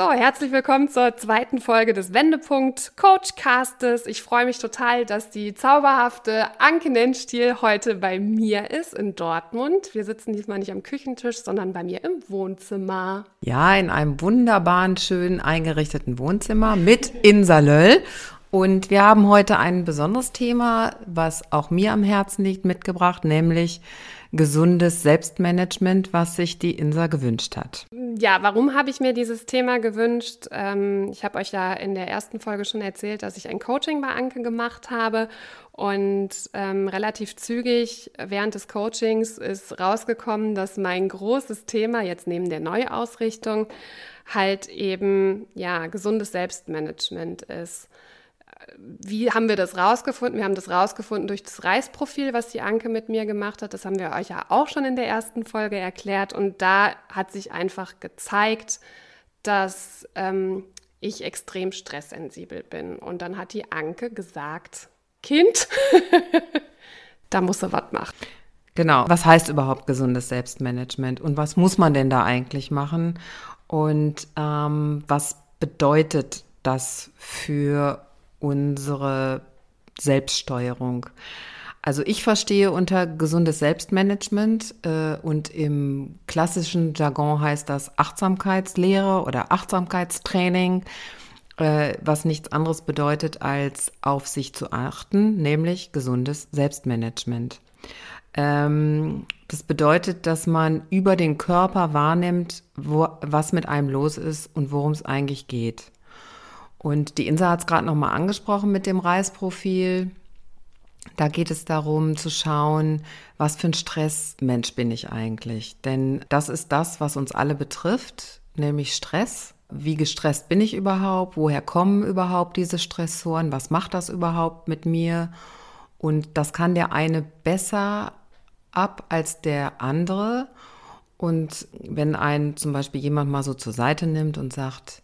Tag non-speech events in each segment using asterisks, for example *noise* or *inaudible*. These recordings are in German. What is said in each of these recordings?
So, herzlich willkommen zur zweiten Folge des Wendepunkt Coachcastes. Ich freue mich total, dass die zauberhafte Anke Nennstiel heute bei mir ist in Dortmund. Wir sitzen diesmal nicht am Küchentisch, sondern bei mir im Wohnzimmer. Ja, in einem wunderbaren, schön eingerichteten Wohnzimmer mit Insa Löll. Und wir haben heute ein besonderes Thema, was auch mir am Herzen liegt, mitgebracht, nämlich gesundes Selbstmanagement, was sich die Insa gewünscht hat. Ja, warum habe ich mir dieses Thema gewünscht? Ähm, ich habe euch ja in der ersten Folge schon erzählt, dass ich ein Coaching bei Anke gemacht habe und ähm, relativ zügig während des Coachings ist rausgekommen, dass mein großes Thema jetzt neben der Neuausrichtung halt eben ja gesundes Selbstmanagement ist wie haben wir das rausgefunden? Wir haben das rausgefunden durch das Reisprofil, was die Anke mit mir gemacht hat. Das haben wir euch ja auch schon in der ersten Folge erklärt. Und da hat sich einfach gezeigt, dass ähm, ich extrem stresssensibel bin. Und dann hat die Anke gesagt, Kind, *laughs* da muss er was machen. Genau. Was heißt überhaupt gesundes Selbstmanagement und was muss man denn da eigentlich machen? Und ähm, was bedeutet das für unsere Selbststeuerung. Also ich verstehe unter gesundes Selbstmanagement äh, und im klassischen Jargon heißt das Achtsamkeitslehre oder Achtsamkeitstraining, äh, was nichts anderes bedeutet als auf sich zu achten, nämlich gesundes Selbstmanagement. Ähm, das bedeutet, dass man über den Körper wahrnimmt, wo, was mit einem los ist und worum es eigentlich geht. Und die Insa hat es gerade nochmal angesprochen mit dem Reisprofil. Da geht es darum zu schauen, was für ein Stressmensch bin ich eigentlich. Denn das ist das, was uns alle betrifft, nämlich Stress. Wie gestresst bin ich überhaupt? Woher kommen überhaupt diese Stressoren? Was macht das überhaupt mit mir? Und das kann der eine besser ab als der andere. Und wenn ein zum Beispiel jemand mal so zur Seite nimmt und sagt,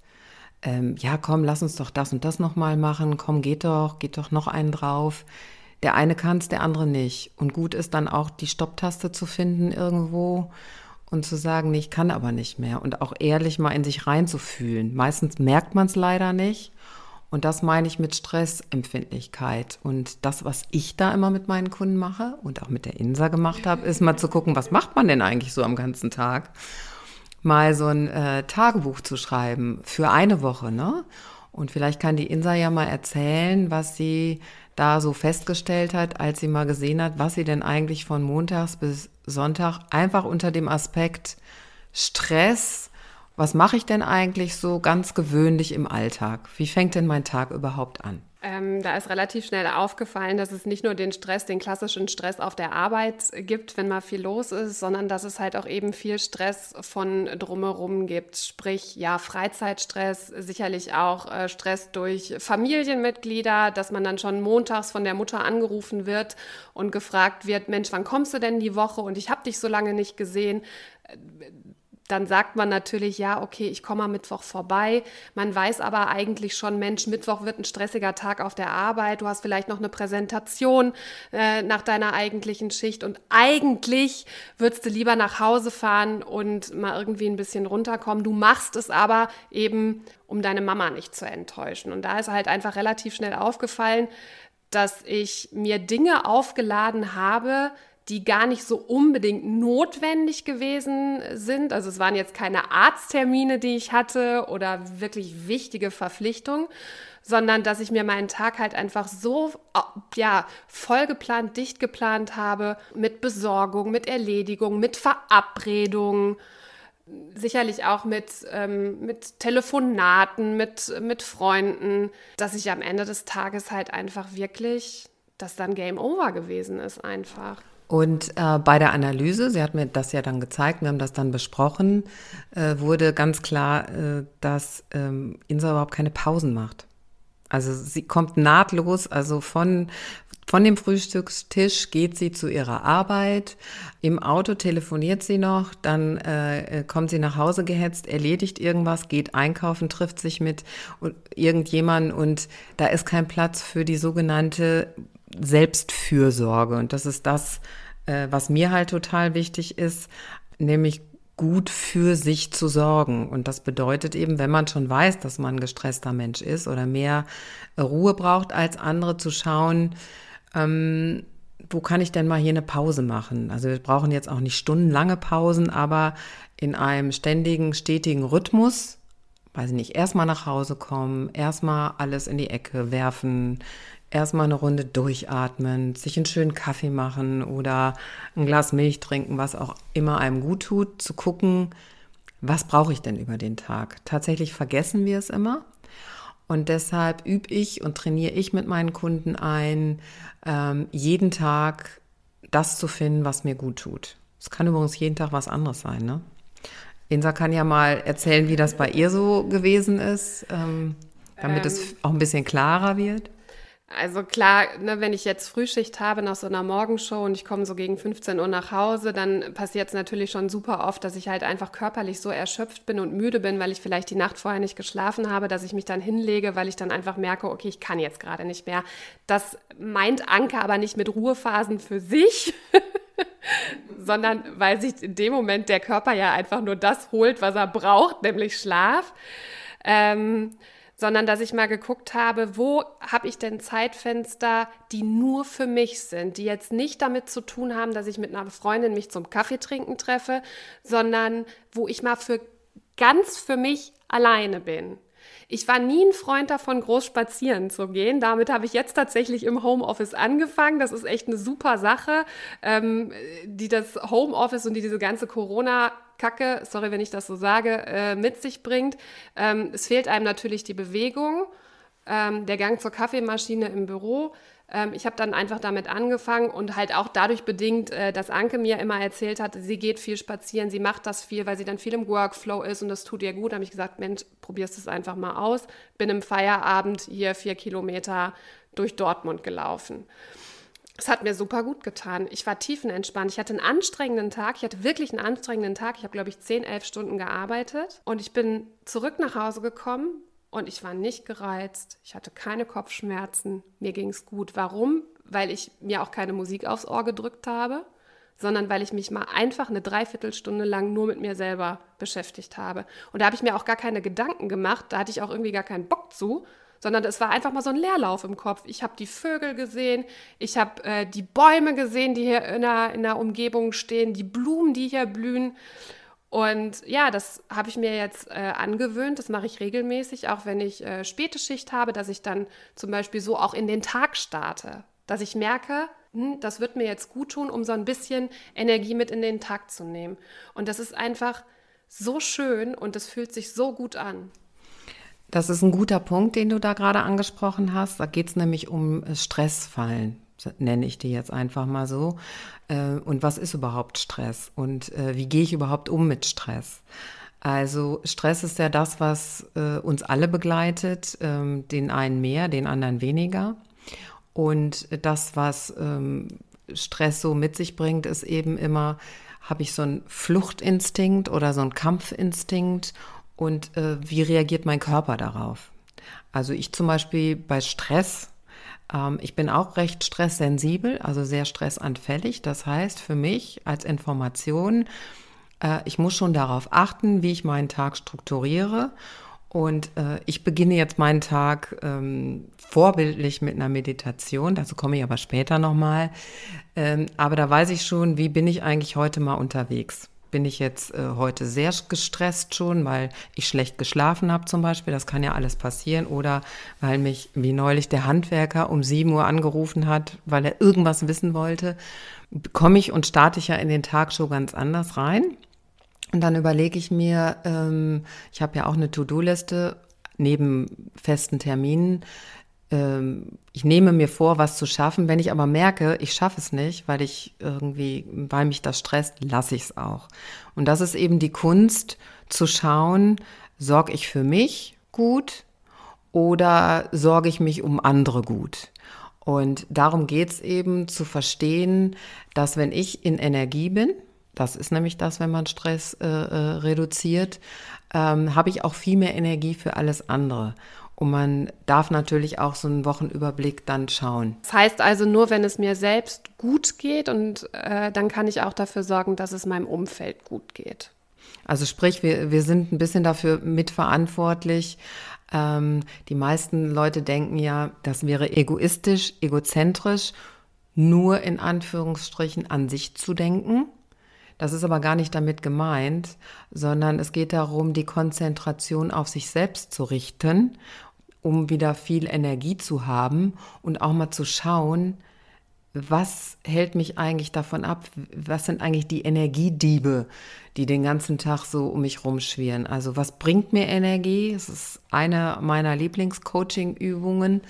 ähm, ja, komm, lass uns doch das und das nochmal machen, komm, geht doch, geht doch noch einen drauf. Der eine kann es, der andere nicht. Und gut ist dann auch die Stopptaste zu finden irgendwo und zu sagen, nee, ich kann aber nicht mehr. Und auch ehrlich mal in sich reinzufühlen. Meistens merkt man es leider nicht. Und das meine ich mit Stressempfindlichkeit. Und das, was ich da immer mit meinen Kunden mache und auch mit der Insa gemacht habe, ist mal zu gucken, was macht man denn eigentlich so am ganzen Tag? Mal so ein äh, Tagebuch zu schreiben für eine Woche, ne? Und vielleicht kann die Insa ja mal erzählen, was sie da so festgestellt hat, als sie mal gesehen hat, was sie denn eigentlich von Montags bis Sonntag einfach unter dem Aspekt Stress, was mache ich denn eigentlich so ganz gewöhnlich im Alltag? Wie fängt denn mein Tag überhaupt an? Ähm, da ist relativ schnell aufgefallen, dass es nicht nur den Stress, den klassischen Stress auf der Arbeit gibt, wenn mal viel los ist, sondern dass es halt auch eben viel Stress von drumherum gibt. Sprich, ja, Freizeitstress, sicherlich auch äh, Stress durch Familienmitglieder, dass man dann schon montags von der Mutter angerufen wird und gefragt wird, Mensch, wann kommst du denn die Woche? Und ich habe dich so lange nicht gesehen dann sagt man natürlich, ja, okay, ich komme am Mittwoch vorbei. Man weiß aber eigentlich schon, Mensch, Mittwoch wird ein stressiger Tag auf der Arbeit. Du hast vielleicht noch eine Präsentation äh, nach deiner eigentlichen Schicht und eigentlich würdest du lieber nach Hause fahren und mal irgendwie ein bisschen runterkommen. Du machst es aber eben, um deine Mama nicht zu enttäuschen. Und da ist halt einfach relativ schnell aufgefallen, dass ich mir Dinge aufgeladen habe, die gar nicht so unbedingt notwendig gewesen sind. Also es waren jetzt keine Arzttermine, die ich hatte oder wirklich wichtige Verpflichtungen, sondern dass ich mir meinen Tag halt einfach so ja, voll geplant, dicht geplant habe mit Besorgung, mit Erledigung, mit Verabredungen, sicherlich auch mit, ähm, mit Telefonaten, mit, mit Freunden, dass ich am Ende des Tages halt einfach wirklich, dass dann Game Over gewesen ist einfach. Und äh, bei der Analyse, sie hat mir das ja dann gezeigt, wir haben das dann besprochen, äh, wurde ganz klar, äh, dass ähm, Insa überhaupt keine Pausen macht. Also sie kommt nahtlos, also von Von dem Frühstückstisch geht sie zu ihrer Arbeit. Im Auto telefoniert sie noch, dann äh, kommt sie nach Hause gehetzt, erledigt irgendwas, geht einkaufen, trifft sich mit irgendjemandem und da ist kein Platz für die sogenannte Selbstfürsorge. Und das ist das, äh, was mir halt total wichtig ist, nämlich gut für sich zu sorgen. Und das bedeutet eben, wenn man schon weiß, dass man ein gestresster Mensch ist oder mehr Ruhe braucht als andere, zu schauen, ähm, wo kann ich denn mal hier eine Pause machen? Also wir brauchen jetzt auch nicht stundenlange Pausen, aber in einem ständigen, stetigen Rhythmus, weiß ich nicht, erstmal nach Hause kommen, erstmal alles in die Ecke werfen, erstmal eine Runde durchatmen, sich einen schönen Kaffee machen oder ein Glas Milch trinken, was auch immer einem gut tut, zu gucken, was brauche ich denn über den Tag? Tatsächlich vergessen wir es immer. Und deshalb übe ich und trainiere ich mit meinen Kunden ein, ähm, jeden Tag das zu finden, was mir gut tut. Es kann übrigens jeden Tag was anderes sein. Ne? Insa kann ja mal erzählen, wie das bei ihr so gewesen ist, ähm, damit ähm, es auch ein bisschen klarer wird. Also klar, ne, wenn ich jetzt Frühschicht habe nach so einer Morgenshow und ich komme so gegen 15 Uhr nach Hause, dann passiert es natürlich schon super oft, dass ich halt einfach körperlich so erschöpft bin und müde bin, weil ich vielleicht die Nacht vorher nicht geschlafen habe, dass ich mich dann hinlege, weil ich dann einfach merke, okay, ich kann jetzt gerade nicht mehr. Das meint Anke aber nicht mit Ruhephasen für sich. *laughs* sondern weil sich in dem Moment der Körper ja einfach nur das holt, was er braucht, nämlich Schlaf. Ähm, sondern dass ich mal geguckt habe, wo habe ich denn Zeitfenster, die nur für mich sind, die jetzt nicht damit zu tun haben, dass ich mit einer Freundin mich zum Kaffee trinken treffe, sondern wo ich mal für ganz für mich alleine bin. Ich war nie ein Freund davon, groß spazieren zu gehen. Damit habe ich jetzt tatsächlich im Homeoffice angefangen. Das ist echt eine super Sache, ähm, die das Homeoffice und die diese ganze Corona-Kacke, sorry, wenn ich das so sage, äh, mit sich bringt. Ähm, es fehlt einem natürlich die Bewegung, ähm, der Gang zur Kaffeemaschine im Büro. Ähm, ich habe dann einfach damit angefangen und halt auch dadurch bedingt, äh, dass Anke mir immer erzählt hat, sie geht viel spazieren, sie macht das viel, weil sie dann viel im Workflow ist und das tut ihr gut. Da habe ich gesagt, Mensch, probierst es einfach mal aus. Bin im Feierabend hier vier Kilometer durch Dortmund gelaufen. Es hat mir super gut getan. Ich war tiefenentspannt. Ich hatte einen anstrengenden Tag. Ich hatte wirklich einen anstrengenden Tag. Ich habe, glaube ich, 10, 11 Stunden gearbeitet. Und ich bin zurück nach Hause gekommen, und ich war nicht gereizt, ich hatte keine Kopfschmerzen, mir ging es gut. Warum? Weil ich mir auch keine Musik aufs Ohr gedrückt habe, sondern weil ich mich mal einfach eine Dreiviertelstunde lang nur mit mir selber beschäftigt habe. Und da habe ich mir auch gar keine Gedanken gemacht, da hatte ich auch irgendwie gar keinen Bock zu, sondern es war einfach mal so ein Leerlauf im Kopf. Ich habe die Vögel gesehen, ich habe äh, die Bäume gesehen, die hier in der, in der Umgebung stehen, die Blumen, die hier blühen. Und ja, das habe ich mir jetzt äh, angewöhnt. Das mache ich regelmäßig, auch wenn ich äh, späte Schicht habe, dass ich dann zum Beispiel so auch in den Tag starte. Dass ich merke, hm, das wird mir jetzt gut tun, um so ein bisschen Energie mit in den Tag zu nehmen. Und das ist einfach so schön und es fühlt sich so gut an. Das ist ein guter Punkt, den du da gerade angesprochen hast. Da geht es nämlich um äh, Stressfallen nenne ich die jetzt einfach mal so. Äh, und was ist überhaupt Stress? Und äh, wie gehe ich überhaupt um mit Stress? Also Stress ist ja das, was uns alle begleitet, ähm, den einen mehr, den anderen weniger. Und das, was ähm, Stress so mit sich bringt, ist eben immer, habe ich so einen Fluchtinstinkt oder so einen Kampfinstinkt und wie reagiert mein Körper darauf? Also ich zum Beispiel bei Stress ähm, ich bin auch recht stresssensibel, also sehr stressanfällig. Das heißt für mich als Information, äh, ich muss schon darauf achten, wie ich meinen Tag strukturiere. Und äh, ich beginne jetzt meinen Tag ähm, vorbildlich mit einer Meditation. Dazu komme ich aber später nochmal. Ähm, aber da weiß ich schon, wie bin ich eigentlich heute mal unterwegs bin ich jetzt äh, heute sehr gestresst schon, weil ich schlecht geschlafen habe zum Beispiel. Das kann ja alles passieren. Oder weil mich, wie neulich, der Handwerker um 7 Uhr angerufen hat, weil er irgendwas wissen wollte. Komme ich und starte ich ja in den Tag schon ganz anders rein. Und dann überlege ich mir, ähm, ich habe ja auch eine To-Do-Liste neben festen Terminen, ich nehme mir vor, was zu schaffen. Wenn ich aber merke, ich schaffe es nicht, weil ich irgendwie, weil mich das stresst, lasse ich es auch. Und das ist eben die Kunst, zu schauen, sorge ich für mich gut oder sorge ich mich um andere gut? Und darum geht es eben zu verstehen, dass wenn ich in Energie bin, das ist nämlich das, wenn man Stress äh, äh, reduziert, ähm, habe ich auch viel mehr Energie für alles andere. Und man darf natürlich auch so einen Wochenüberblick dann schauen. Das heißt also nur, wenn es mir selbst gut geht und äh, dann kann ich auch dafür sorgen, dass es meinem Umfeld gut geht. Also sprich, wir, wir sind ein bisschen dafür mitverantwortlich, ähm, die meisten Leute denken ja, das wäre egoistisch, egozentrisch, nur in Anführungsstrichen an sich zu denken. Das ist aber gar nicht damit gemeint, sondern es geht darum, die Konzentration auf sich selbst zu richten, um wieder viel Energie zu haben und auch mal zu schauen, was hält mich eigentlich davon ab? Was sind eigentlich die Energiediebe, die den ganzen Tag so um mich rumschwirren? Also was bringt mir Energie? Es ist eine meiner Lieblingscoaching-Übungen.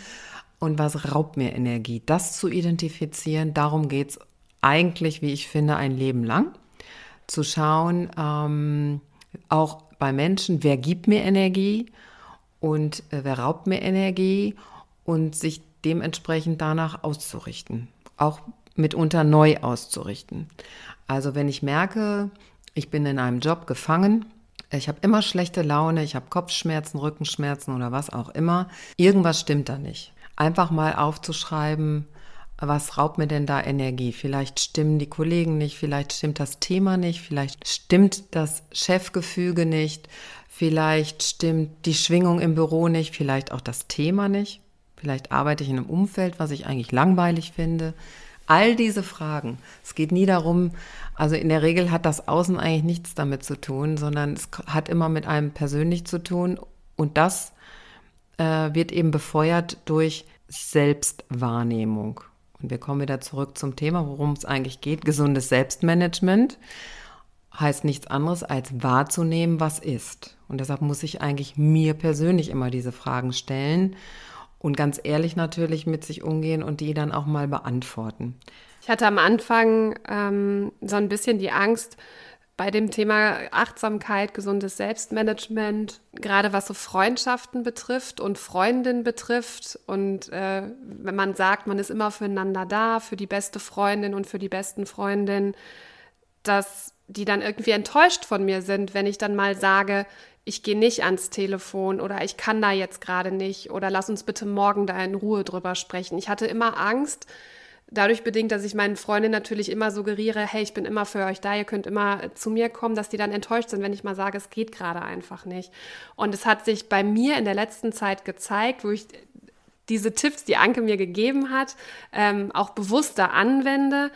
Und was raubt mir Energie? Das zu identifizieren, darum geht es eigentlich, wie ich finde, ein Leben lang. Zu schauen, ähm, auch bei Menschen, wer gibt mir Energie und äh, wer raubt mir Energie und sich dementsprechend danach auszurichten auch mitunter neu auszurichten. Also wenn ich merke, ich bin in einem Job gefangen, ich habe immer schlechte Laune, ich habe Kopfschmerzen, Rückenschmerzen oder was auch immer, irgendwas stimmt da nicht. Einfach mal aufzuschreiben, was raubt mir denn da Energie? Vielleicht stimmen die Kollegen nicht, vielleicht stimmt das Thema nicht, vielleicht stimmt das Chefgefüge nicht, vielleicht stimmt die Schwingung im Büro nicht, vielleicht auch das Thema nicht. Vielleicht arbeite ich in einem Umfeld, was ich eigentlich langweilig finde. All diese Fragen. Es geht nie darum, also in der Regel hat das Außen eigentlich nichts damit zu tun, sondern es hat immer mit einem persönlich zu tun. Und das äh, wird eben befeuert durch Selbstwahrnehmung. Und wir kommen wieder zurück zum Thema, worum es eigentlich geht. Gesundes Selbstmanagement heißt nichts anderes als wahrzunehmen, was ist. Und deshalb muss ich eigentlich mir persönlich immer diese Fragen stellen und ganz ehrlich natürlich mit sich umgehen und die dann auch mal beantworten. Ich hatte am Anfang ähm, so ein bisschen die Angst bei dem Thema Achtsamkeit, gesundes Selbstmanagement, gerade was so Freundschaften betrifft und Freundinnen betrifft. Und äh, wenn man sagt, man ist immer füreinander da, für die beste Freundin und für die besten Freundinnen, dass die dann irgendwie enttäuscht von mir sind, wenn ich dann mal sage, ich gehe nicht ans Telefon oder ich kann da jetzt gerade nicht oder lass uns bitte morgen da in Ruhe drüber sprechen. Ich hatte immer Angst, dadurch bedingt, dass ich meinen Freundinnen natürlich immer suggeriere, hey, ich bin immer für euch da, ihr könnt immer zu mir kommen, dass die dann enttäuscht sind, wenn ich mal sage, es geht gerade einfach nicht. Und es hat sich bei mir in der letzten Zeit gezeigt, wo ich diese Tipps, die Anke mir gegeben hat, ähm, auch bewusster anwende.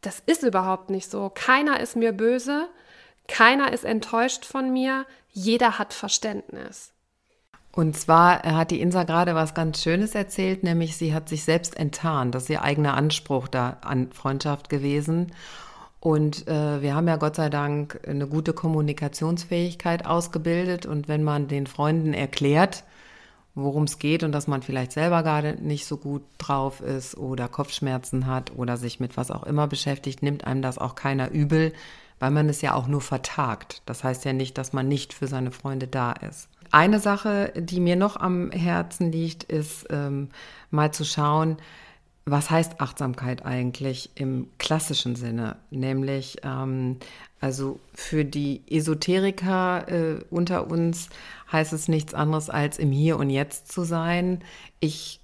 Das ist überhaupt nicht so. Keiner ist mir böse. Keiner ist enttäuscht von mir, jeder hat Verständnis. Und zwar hat die Insa gerade was ganz Schönes erzählt, nämlich sie hat sich selbst enttarnt. Das ist ihr eigener Anspruch da an Freundschaft gewesen. Und äh, wir haben ja Gott sei Dank eine gute Kommunikationsfähigkeit ausgebildet. Und wenn man den Freunden erklärt, worum es geht und dass man vielleicht selber gerade nicht so gut drauf ist oder Kopfschmerzen hat oder sich mit was auch immer beschäftigt, nimmt einem das auch keiner übel, weil man es ja auch nur vertagt. Das heißt ja nicht, dass man nicht für seine Freunde da ist. Eine Sache, die mir noch am Herzen liegt, ist ähm, mal zu schauen, was heißt Achtsamkeit eigentlich im klassischen Sinne? Nämlich, ähm, also für die Esoteriker äh, unter uns heißt es nichts anderes als im Hier und Jetzt zu sein. Ich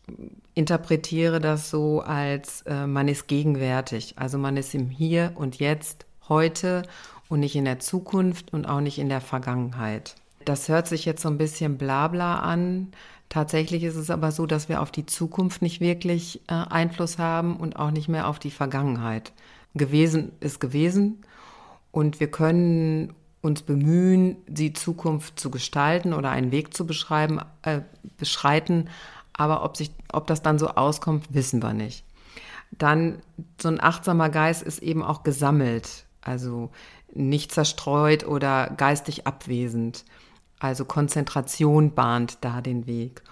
interpretiere das so als, äh, man ist gegenwärtig, also man ist im Hier und Jetzt heute und nicht in der Zukunft und auch nicht in der Vergangenheit. Das hört sich jetzt so ein bisschen blabla an. Tatsächlich ist es aber so, dass wir auf die Zukunft nicht wirklich äh, Einfluss haben und auch nicht mehr auf die Vergangenheit. Gewesen ist gewesen und wir können uns bemühen, die Zukunft zu gestalten oder einen Weg zu beschreiben, äh, beschreiten. Aber ob, sich, ob das dann so auskommt, wissen wir nicht. Dann so ein achtsamer Geist ist eben auch gesammelt. Also nicht zerstreut oder geistig abwesend. Also Konzentration bahnt da den Weg.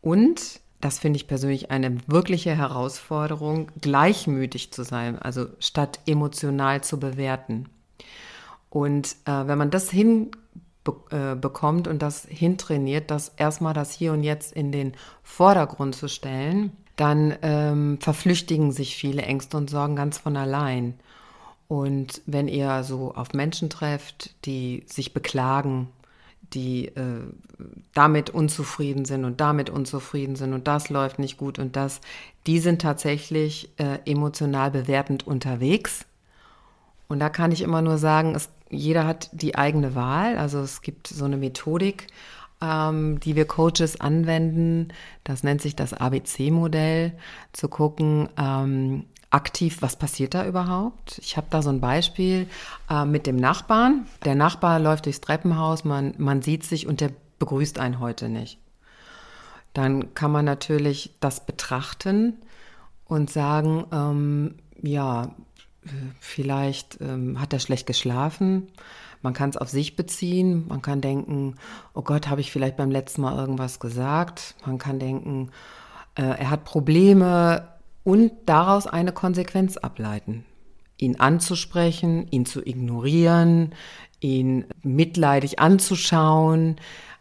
Und, das finde ich persönlich eine wirkliche Herausforderung, gleichmütig zu sein, also statt emotional zu bewerten. Und äh, wenn man das hinbekommt äh, und das hintrainiert, das erstmal das Hier und Jetzt in den Vordergrund zu stellen, dann ähm, verflüchtigen sich viele Ängste und Sorgen ganz von allein. Und wenn ihr so auf Menschen trefft, die sich beklagen, die äh, damit unzufrieden sind und damit unzufrieden sind und das läuft nicht gut und das, die sind tatsächlich äh, emotional bewertend unterwegs. Und da kann ich immer nur sagen, es, jeder hat die eigene Wahl. Also es gibt so eine Methodik, ähm, die wir Coaches anwenden. Das nennt sich das ABC-Modell, zu gucken, ähm, aktiv, was passiert da überhaupt? Ich habe da so ein Beispiel äh, mit dem Nachbarn. Der Nachbar läuft durchs Treppenhaus, man, man sieht sich und der begrüßt einen heute nicht. Dann kann man natürlich das betrachten und sagen, ähm, ja, vielleicht ähm, hat er schlecht geschlafen. Man kann es auf sich beziehen. Man kann denken, oh Gott, habe ich vielleicht beim letzten Mal irgendwas gesagt. Man kann denken, äh, er hat Probleme und daraus eine Konsequenz ableiten. Ihn anzusprechen, ihn zu ignorieren, ihn mitleidig anzuschauen.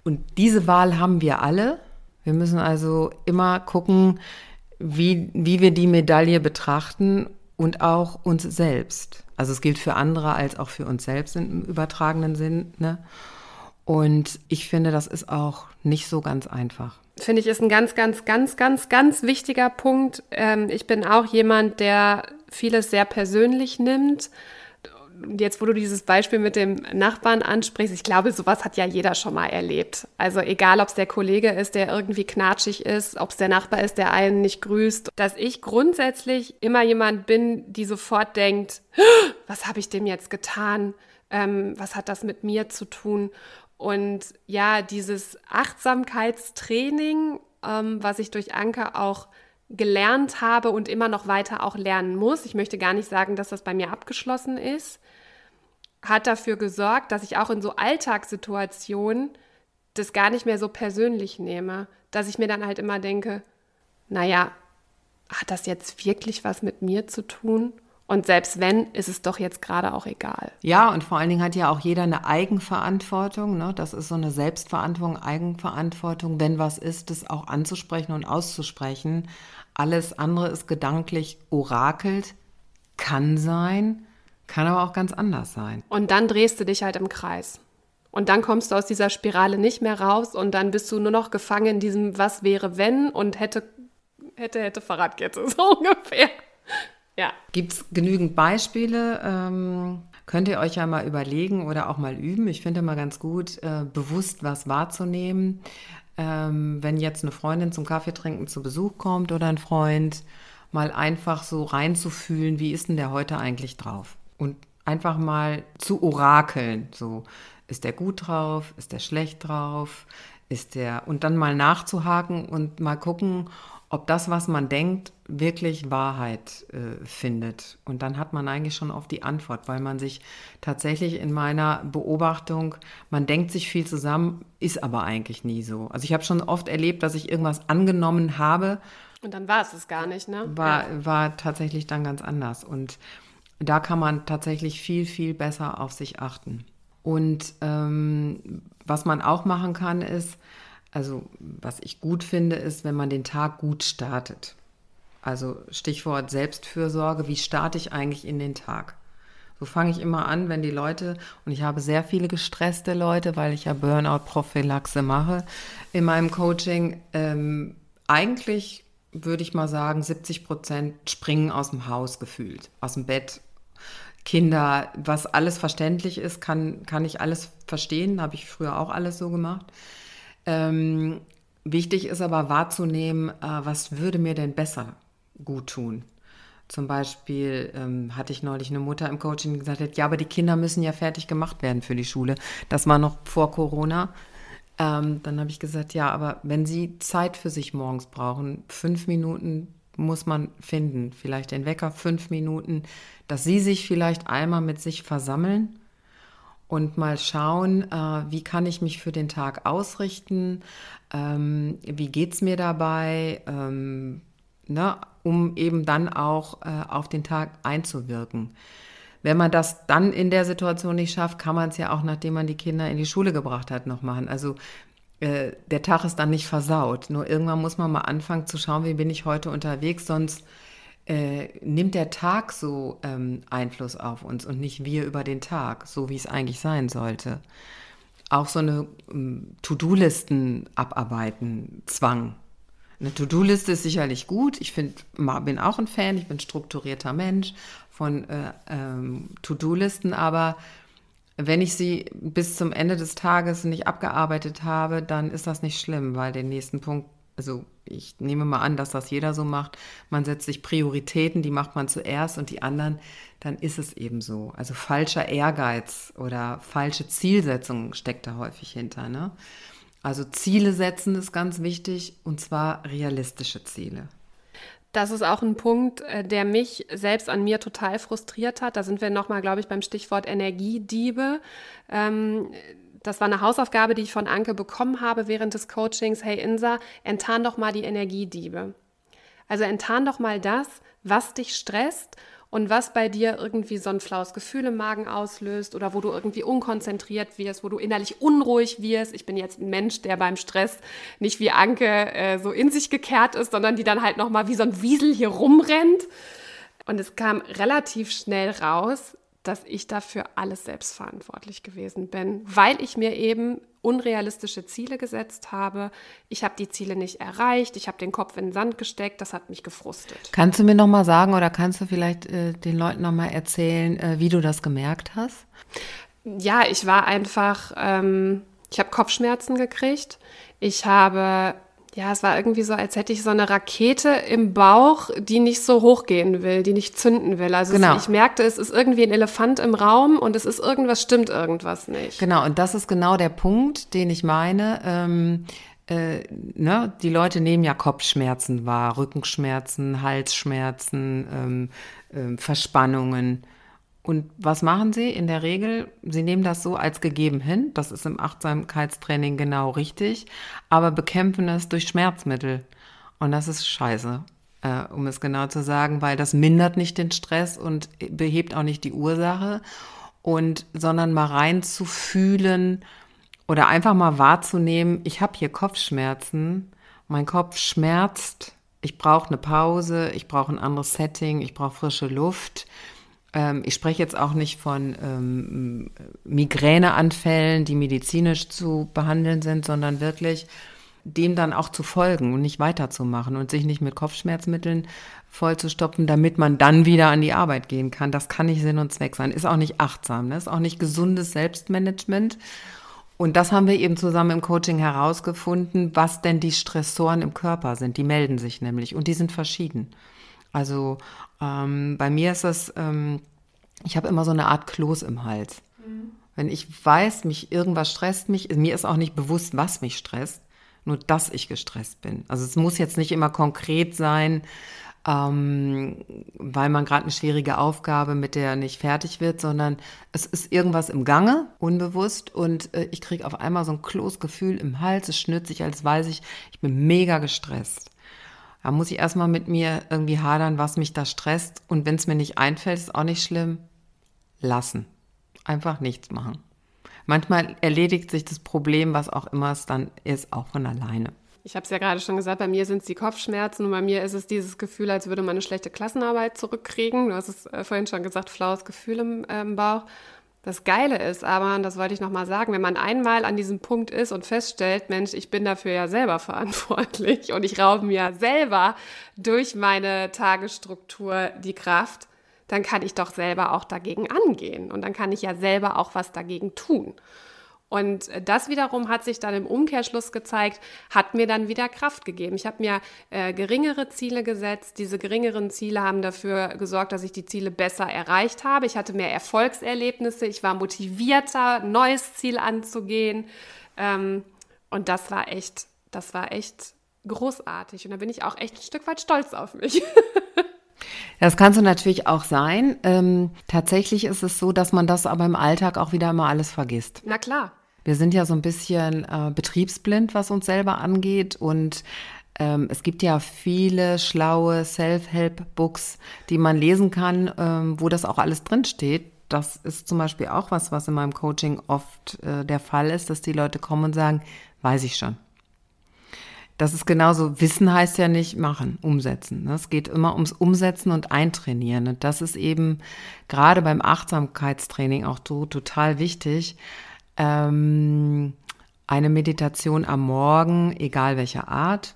Und diese Wahl haben wir alle. Wir müssen also immer gucken, wie, wie wir die Medaille betrachten und auch uns selbst. Also es gilt für andere als auch für uns selbst im übertragenen Sinn. Ne? Und ich finde, das ist auch nicht so ganz einfach finde ich, ist ein ganz, ganz, ganz, ganz, ganz wichtiger Punkt. Ähm, ich bin auch jemand, der vieles sehr persönlich nimmt. Jetzt, wo du dieses Beispiel mit dem Nachbarn ansprichst, ich glaube, sowas hat ja jeder schon mal erlebt. Also egal, ob es der Kollege ist, der irgendwie knatschig ist, ob es der Nachbar ist, der einen nicht grüßt, dass ich grundsätzlich immer jemand bin, die sofort denkt, was habe ich dem jetzt getan? Ähm, was hat das mit mir zu tun? Und ja, dieses Achtsamkeitstraining, ähm, was ich durch Anker auch gelernt habe und immer noch weiter auch lernen muss, ich möchte gar nicht sagen, dass das bei mir abgeschlossen ist, hat dafür gesorgt, dass ich auch in so Alltagssituationen das gar nicht mehr so persönlich nehme, dass ich mir dann halt immer denke, naja, hat das jetzt wirklich was mit mir zu tun? Und selbst wenn, ist es doch jetzt gerade auch egal. Ja, und vor allen Dingen hat ja auch jeder eine Eigenverantwortung. Ne? Das ist so eine Selbstverantwortung, Eigenverantwortung, wenn was ist, das auch anzusprechen und auszusprechen. Alles andere ist gedanklich orakelt, kann sein, kann aber auch ganz anders sein. Und dann drehst du dich halt im Kreis. Und dann kommst du aus dieser Spirale nicht mehr raus und dann bist du nur noch gefangen in diesem Was wäre wenn und hätte, hätte, hätte Fahrradkette, *laughs* so ungefähr. Ja. Gibt es genügend Beispiele? Ähm, könnt ihr euch ja mal überlegen oder auch mal üben. Ich finde immer ganz gut, äh, bewusst was wahrzunehmen. Ähm, wenn jetzt eine Freundin zum Kaffee trinken zu Besuch kommt oder ein Freund, mal einfach so reinzufühlen, wie ist denn der heute eigentlich drauf? Und einfach mal zu orakeln. So, ist der gut drauf? Ist der schlecht drauf? Ist der, und dann mal nachzuhaken und mal gucken, ob das, was man denkt, wirklich Wahrheit äh, findet. Und dann hat man eigentlich schon oft die Antwort, weil man sich tatsächlich in meiner Beobachtung, man denkt sich viel zusammen, ist aber eigentlich nie so. Also ich habe schon oft erlebt, dass ich irgendwas angenommen habe. Und dann war es es gar nicht, ne? War, ja. war tatsächlich dann ganz anders. Und da kann man tatsächlich viel, viel besser auf sich achten. Und ähm, was man auch machen kann, ist, also was ich gut finde, ist, wenn man den Tag gut startet. Also Stichwort Selbstfürsorge, wie starte ich eigentlich in den Tag? So fange ich immer an, wenn die Leute, und ich habe sehr viele gestresste Leute, weil ich ja Burnout-Prophylaxe mache in meinem Coaching. Ähm, eigentlich würde ich mal sagen, 70 Prozent springen aus dem Haus gefühlt, aus dem Bett. Kinder, was alles verständlich ist, kann, kann ich alles verstehen, habe ich früher auch alles so gemacht. Ähm, wichtig ist aber wahrzunehmen, äh, was würde mir denn besser gut tun. Zum Beispiel ähm, hatte ich neulich eine Mutter im Coaching, die gesagt hat, ja, aber die Kinder müssen ja fertig gemacht werden für die Schule. Das war noch vor Corona. Ähm, dann habe ich gesagt, ja, aber wenn Sie Zeit für sich morgens brauchen, fünf Minuten muss man finden. Vielleicht den Wecker, fünf Minuten, dass Sie sich vielleicht einmal mit sich versammeln und mal schauen, äh, wie kann ich mich für den Tag ausrichten, ähm, wie geht es mir dabei, ähm, ne, um eben dann auch äh, auf den Tag einzuwirken. Wenn man das dann in der Situation nicht schafft, kann man es ja auch, nachdem man die Kinder in die Schule gebracht hat, noch machen. Also äh, der Tag ist dann nicht versaut. Nur irgendwann muss man mal anfangen zu schauen, wie bin ich heute unterwegs, sonst äh, nimmt der Tag so ähm, Einfluss auf uns und nicht wir über den Tag, so wie es eigentlich sein sollte. Auch so eine ähm, To-Do-Listen abarbeiten, Zwang. Eine To-Do-Liste ist sicherlich gut. Ich find, bin auch ein Fan, ich bin strukturierter Mensch von äh, ähm, To-Do-Listen, aber wenn ich sie bis zum Ende des Tages nicht abgearbeitet habe, dann ist das nicht schlimm, weil den nächsten Punkt, also ich nehme mal an, dass das jeder so macht, man setzt sich Prioritäten, die macht man zuerst und die anderen, dann ist es eben so. Also falscher Ehrgeiz oder falsche Zielsetzung steckt da häufig hinter. Ne? Also Ziele setzen ist ganz wichtig und zwar realistische Ziele. Das ist auch ein Punkt, äh, der mich selbst an mir total frustriert hat. Da sind wir nochmal, glaube ich, beim Stichwort Energiediebe. Ähm, das war eine Hausaufgabe, die ich von Anke bekommen habe während des Coachings. Hey Insa, enttarn doch mal die Energiediebe. Also enttarn doch mal das, was dich stresst und was bei dir irgendwie so ein flaues Gefühl im Magen auslöst oder wo du irgendwie unkonzentriert wirst, wo du innerlich unruhig wirst. Ich bin jetzt ein Mensch, der beim Stress nicht wie Anke äh, so in sich gekehrt ist, sondern die dann halt nochmal wie so ein Wiesel hier rumrennt. Und es kam relativ schnell raus, dass ich dafür alles selbst verantwortlich gewesen bin, weil ich mir eben unrealistische Ziele gesetzt habe. Ich habe die Ziele nicht erreicht, ich habe den Kopf in den Sand gesteckt, das hat mich gefrustet. Kannst du mir noch mal sagen oder kannst du vielleicht äh, den Leuten noch mal erzählen, äh, wie du das gemerkt hast? Ja, ich war einfach, ähm, ich habe Kopfschmerzen gekriegt. Ich habe ja, es war irgendwie so, als hätte ich so eine Rakete im Bauch, die nicht so hochgehen will, die nicht zünden will. Also genau. es, ich merkte, es ist irgendwie ein Elefant im Raum und es ist irgendwas, stimmt irgendwas nicht. Genau, und das ist genau der Punkt, den ich meine. Ähm, äh, ne, die Leute nehmen ja Kopfschmerzen wahr, Rückenschmerzen, Halsschmerzen, ähm, äh, Verspannungen. Und was machen sie in der Regel? Sie nehmen das so als gegeben hin. Das ist im Achtsamkeitstraining genau richtig. Aber bekämpfen es durch Schmerzmittel. Und das ist scheiße, äh, um es genau zu sagen, weil das mindert nicht den Stress und behebt auch nicht die Ursache. Und, sondern mal reinzufühlen oder einfach mal wahrzunehmen, ich habe hier Kopfschmerzen, mein Kopf schmerzt, ich brauche eine Pause, ich brauche ein anderes Setting, ich brauche frische Luft ähm, ich spreche jetzt auch nicht von ähm, Migräneanfällen, die medizinisch zu behandeln sind, sondern wirklich dem dann auch zu folgen und nicht weiterzumachen und sich nicht mit Kopfschmerzmitteln vollzustopfen, damit man dann wieder an die Arbeit gehen kann. Das kann nicht Sinn und Zweck sein. Ist auch nicht achtsam, ne? ist auch nicht gesundes Selbstmanagement. Und das haben wir eben zusammen im Coaching herausgefunden, was denn die Stressoren im Körper sind. Die melden sich nämlich und die sind verschieden. Also ähm, bei mir ist das, ähm, ich habe immer so eine Art Kloß im Hals. Mhm. Wenn ich weiß, mich irgendwas stresst mich, mir ist auch nicht bewusst, was mich stresst, nur dass ich gestresst bin. Also es muss jetzt nicht immer konkret sein, ähm, weil man gerade eine schwierige Aufgabe, mit der nicht fertig wird, sondern es ist irgendwas im Gange, unbewusst, und äh, ich kriege auf einmal so ein Kloßgefühl im Hals, es schnürt sich, als weiß ich, ich bin mega gestresst. Da muss ich erstmal mit mir irgendwie hadern, was mich da stresst. Und wenn es mir nicht einfällt, ist auch nicht schlimm. Lassen. Einfach nichts machen. Manchmal erledigt sich das Problem, was auch immer es dann ist, auch von alleine. Ich habe es ja gerade schon gesagt, bei mir sind es die Kopfschmerzen und bei mir ist es dieses Gefühl, als würde man eine schlechte Klassenarbeit zurückkriegen. Du hast es äh, vorhin schon gesagt, flaues Gefühl im, äh, im Bauch. Das Geile ist aber, und das wollte ich nochmal sagen, wenn man einmal an diesem Punkt ist und feststellt, Mensch, ich bin dafür ja selber *laughs* verantwortlich und ich raube mir selber durch meine Tagesstruktur die Kraft, dann kann ich doch selber auch dagegen angehen und dann kann ich ja selber auch was dagegen tun. Und das wiederum hat sich dann im Umkehrschluss gezeigt, hat mir dann wieder Kraft gegeben. Ich habe mir äh, geringere Ziele gesetzt. Diese geringeren Ziele haben dafür gesorgt, dass ich die Ziele besser erreicht habe. Ich hatte mehr Erfolgserlebnisse. Ich war motivierter, neues Ziel anzugehen. Ähm, und das war echt, das war echt großartig. Und da bin ich auch echt ein Stück weit stolz auf mich. *laughs* Das kannst du natürlich auch sein. Ähm, tatsächlich ist es so, dass man das aber im Alltag auch wieder immer alles vergisst. Na klar. Wir sind ja so ein bisschen äh, betriebsblind, was uns selber angeht. Und ähm, es gibt ja viele schlaue Self-Help-Books, die man lesen kann, ähm, wo das auch alles drinsteht. das ist zum Beispiel auch was, was in meinem Coaching oft äh, der Fall ist, dass die Leute kommen und sagen, weiß ich schon. Das ist genauso, Wissen heißt ja nicht machen, umsetzen. Ne? Es geht immer ums Umsetzen und Eintrainieren. Und das ist eben gerade beim Achtsamkeitstraining auch total wichtig. Ähm, eine Meditation am Morgen, egal welcher Art.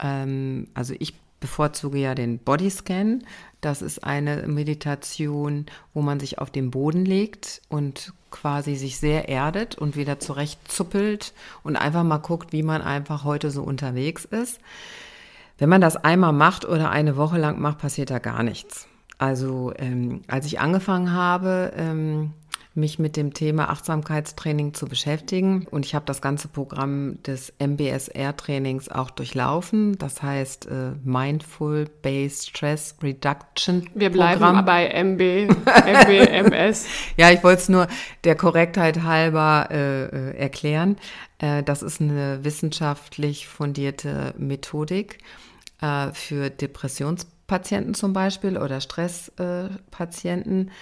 Ähm, also ich bevorzuge ja den Bodyscan. Das ist eine Meditation, wo man sich auf den Boden legt und quasi sich sehr erdet und wieder zurechtzuppelt und einfach mal guckt, wie man einfach heute so unterwegs ist. Wenn man das einmal macht oder eine Woche lang macht, passiert da gar nichts. Also ähm, als ich angefangen habe, ähm, mich mit dem Thema Achtsamkeitstraining zu beschäftigen. Und ich habe das ganze Programm des MBSR-Trainings auch durchlaufen. Das heißt äh, Mindful Based Stress Reduction. Wir bleiben Programm. bei MB, *laughs* MBMS. ja, ich wollte es nur der Korrektheit halber äh, äh, erklären. Äh, das ist eine wissenschaftlich fundierte Methodik äh, für Depressionspatienten zum Beispiel oder Stresspatienten. Äh, äh,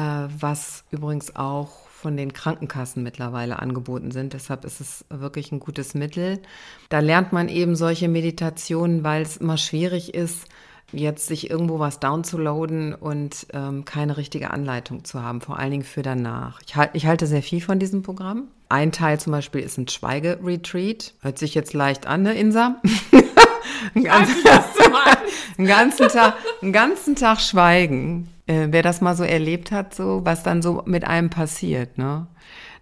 was übrigens auch von den Krankenkassen mittlerweile angeboten sind. Deshalb ist es wirklich ein gutes Mittel. Da lernt man eben solche Meditationen, weil es immer schwierig ist, jetzt sich irgendwo was downzuladen und ähm, keine richtige Anleitung zu haben, vor allen Dingen für danach. Ich, ich halte sehr viel von diesem Programm. Ein Teil zum Beispiel ist ein Schweigeretreat. Hört sich jetzt leicht an, ne, Insa? *laughs* einen, *laughs* ganzen, einen, ganzen Tag, einen ganzen Tag schweigen äh, wer das mal so erlebt hat, so was dann so mit einem passiert, ne?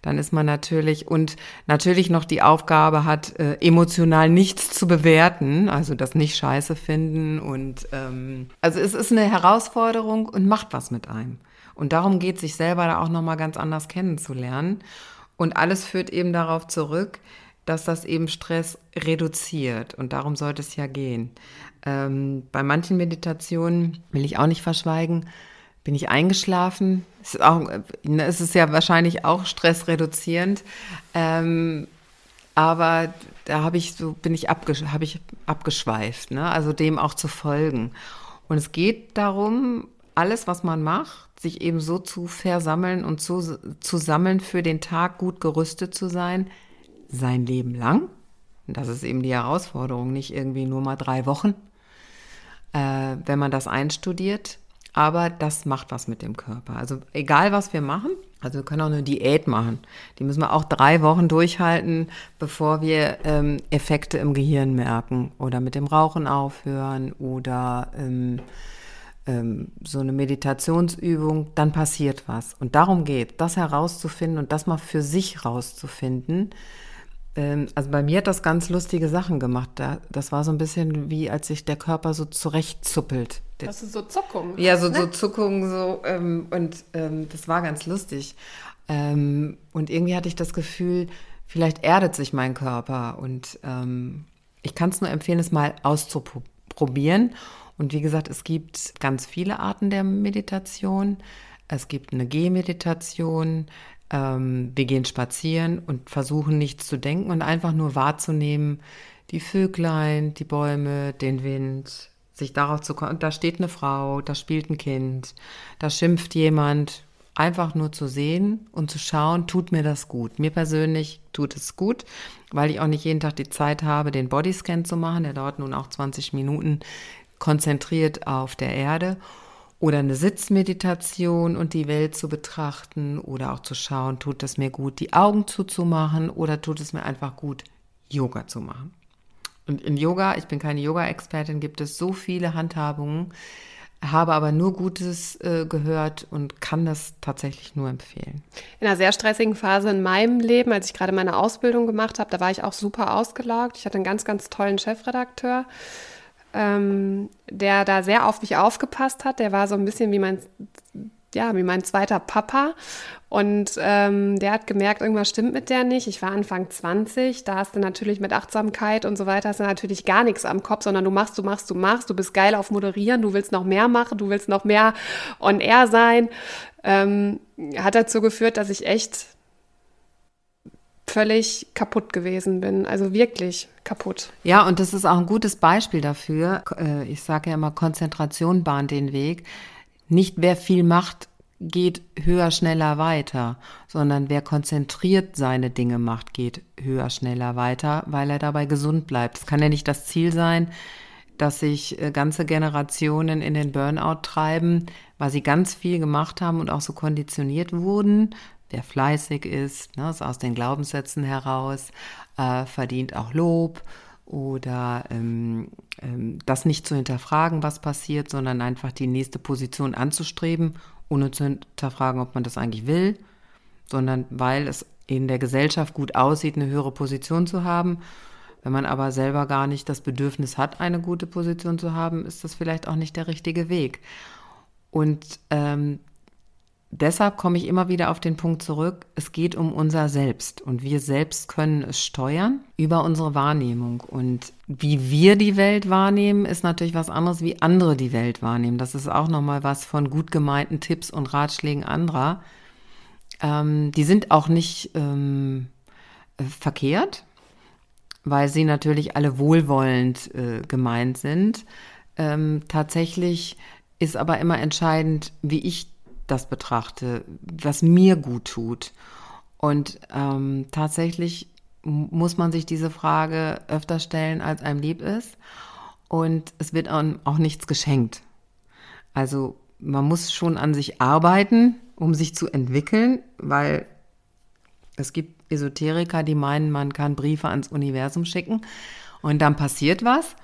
Dann ist man natürlich und natürlich noch die Aufgabe hat, äh, emotional nichts zu bewerten, also das nicht scheiße finden und ähm, also es ist eine Herausforderung und macht was mit einem. Und darum geht sich selber da auch nochmal ganz anders kennenzulernen. Und alles führt eben darauf zurück, dass das eben Stress reduziert. Und darum sollte es ja gehen. Ähm, bei manchen Meditationen will ich auch nicht verschweigen, bin ich eingeschlafen. Es ist, auch, ne, es ist ja wahrscheinlich auch stressreduzierend. Ähm, aber da habe ich so, bin ich, abgesch ich abgeschweift, ne? also dem auch zu folgen. Und es geht darum, alles, was man macht, sich eben so zu versammeln und zu, zu sammeln, für den Tag gut gerüstet zu sein, sein Leben lang. Und das ist eben die Herausforderung, nicht irgendwie nur mal drei Wochen. Äh, wenn man das einstudiert, aber das macht was mit dem Körper. Also egal, was wir machen, also wir können auch eine Diät machen. Die müssen wir auch drei Wochen durchhalten, bevor wir ähm, Effekte im Gehirn merken oder mit dem Rauchen aufhören oder ähm, ähm, so eine Meditationsübung, dann passiert was. Und darum geht, das herauszufinden und das mal für sich rauszufinden. Ähm, also bei mir hat das ganz lustige Sachen gemacht. Das war so ein bisschen wie, als sich der Körper so zurechtzuppelt. Das ist so Zuckungen. Ja, so, ne? so Zuckungen so ähm, und ähm, das war ganz lustig. Ähm, und irgendwie hatte ich das Gefühl, vielleicht erdet sich mein Körper und ähm, ich kann es nur empfehlen, es mal auszuprobieren. Und wie gesagt, es gibt ganz viele Arten der Meditation. Es gibt eine Gehmeditation, ähm, wir gehen spazieren und versuchen nichts zu denken und einfach nur wahrzunehmen, die Vöglein, die Bäume, den Wind, sich darauf zu kommen. Da steht eine Frau, da spielt ein Kind, da schimpft jemand. Einfach nur zu sehen und zu schauen, tut mir das gut. Mir persönlich tut es gut, weil ich auch nicht jeden Tag die Zeit habe, den Bodyscan zu machen. Der dauert nun auch 20 Minuten konzentriert auf der Erde. Oder eine Sitzmeditation und die Welt zu betrachten oder auch zu schauen, tut es mir gut, die Augen zuzumachen oder tut es mir einfach gut, Yoga zu machen. Und in Yoga, ich bin keine Yoga-Expertin, gibt es so viele Handhabungen, habe aber nur Gutes äh, gehört und kann das tatsächlich nur empfehlen. In einer sehr stressigen Phase in meinem Leben, als ich gerade meine Ausbildung gemacht habe, da war ich auch super ausgelaugt. Ich hatte einen ganz, ganz tollen Chefredakteur ähm, der da sehr auf mich aufgepasst hat. Der war so ein bisschen wie mein, ja, wie mein zweiter Papa. Und ähm, der hat gemerkt, irgendwas stimmt mit der nicht. Ich war Anfang 20, da hast du natürlich mit Achtsamkeit und so weiter, hast du natürlich gar nichts am Kopf, sondern du machst, du machst, du machst, du bist geil auf Moderieren, du willst noch mehr machen, du willst noch mehr on air sein. Ähm, hat dazu geführt, dass ich echt völlig kaputt gewesen bin. Also wirklich kaputt. Ja, und das ist auch ein gutes Beispiel dafür. Äh, ich sage ja immer, Konzentration bahnt den Weg. Nicht wer viel macht, geht höher, schneller weiter, sondern wer konzentriert seine Dinge macht, geht höher, schneller weiter, weil er dabei gesund bleibt. Es kann ja nicht das Ziel sein, dass sich äh, ganze Generationen in den Burnout treiben, weil sie ganz viel gemacht haben und auch so konditioniert wurden. Wer fleißig ist, ne, ist aus den Glaubenssätzen heraus, äh, verdient auch Lob oder ähm, ähm, das nicht zu hinterfragen, was passiert, sondern einfach die nächste Position anzustreben, ohne zu hinterfragen, ob man das eigentlich will, sondern weil es in der Gesellschaft gut aussieht, eine höhere Position zu haben. Wenn man aber selber gar nicht das Bedürfnis hat, eine gute Position zu haben, ist das vielleicht auch nicht der richtige Weg. Und ähm, deshalb komme ich immer wieder auf den Punkt zurück, es geht um unser Selbst und wir selbst können es steuern über unsere Wahrnehmung. Und wie wir die Welt wahrnehmen, ist natürlich was anderes, wie andere die Welt wahrnehmen. Das ist auch nochmal was von gut gemeinten Tipps und Ratschlägen anderer. Ähm, die sind auch nicht ähm, verkehrt, weil sie natürlich alle wohlwollend äh, gemeint sind. Ähm, tatsächlich ist aber immer entscheidend, wie ich das betrachte, was mir gut tut. Und ähm, tatsächlich muss man sich diese Frage öfter stellen, als einem lieb ist. Und es wird auch nichts geschenkt. Also man muss schon an sich arbeiten, um sich zu entwickeln, weil es gibt Esoteriker, die meinen, man kann Briefe ans Universum schicken und dann passiert was.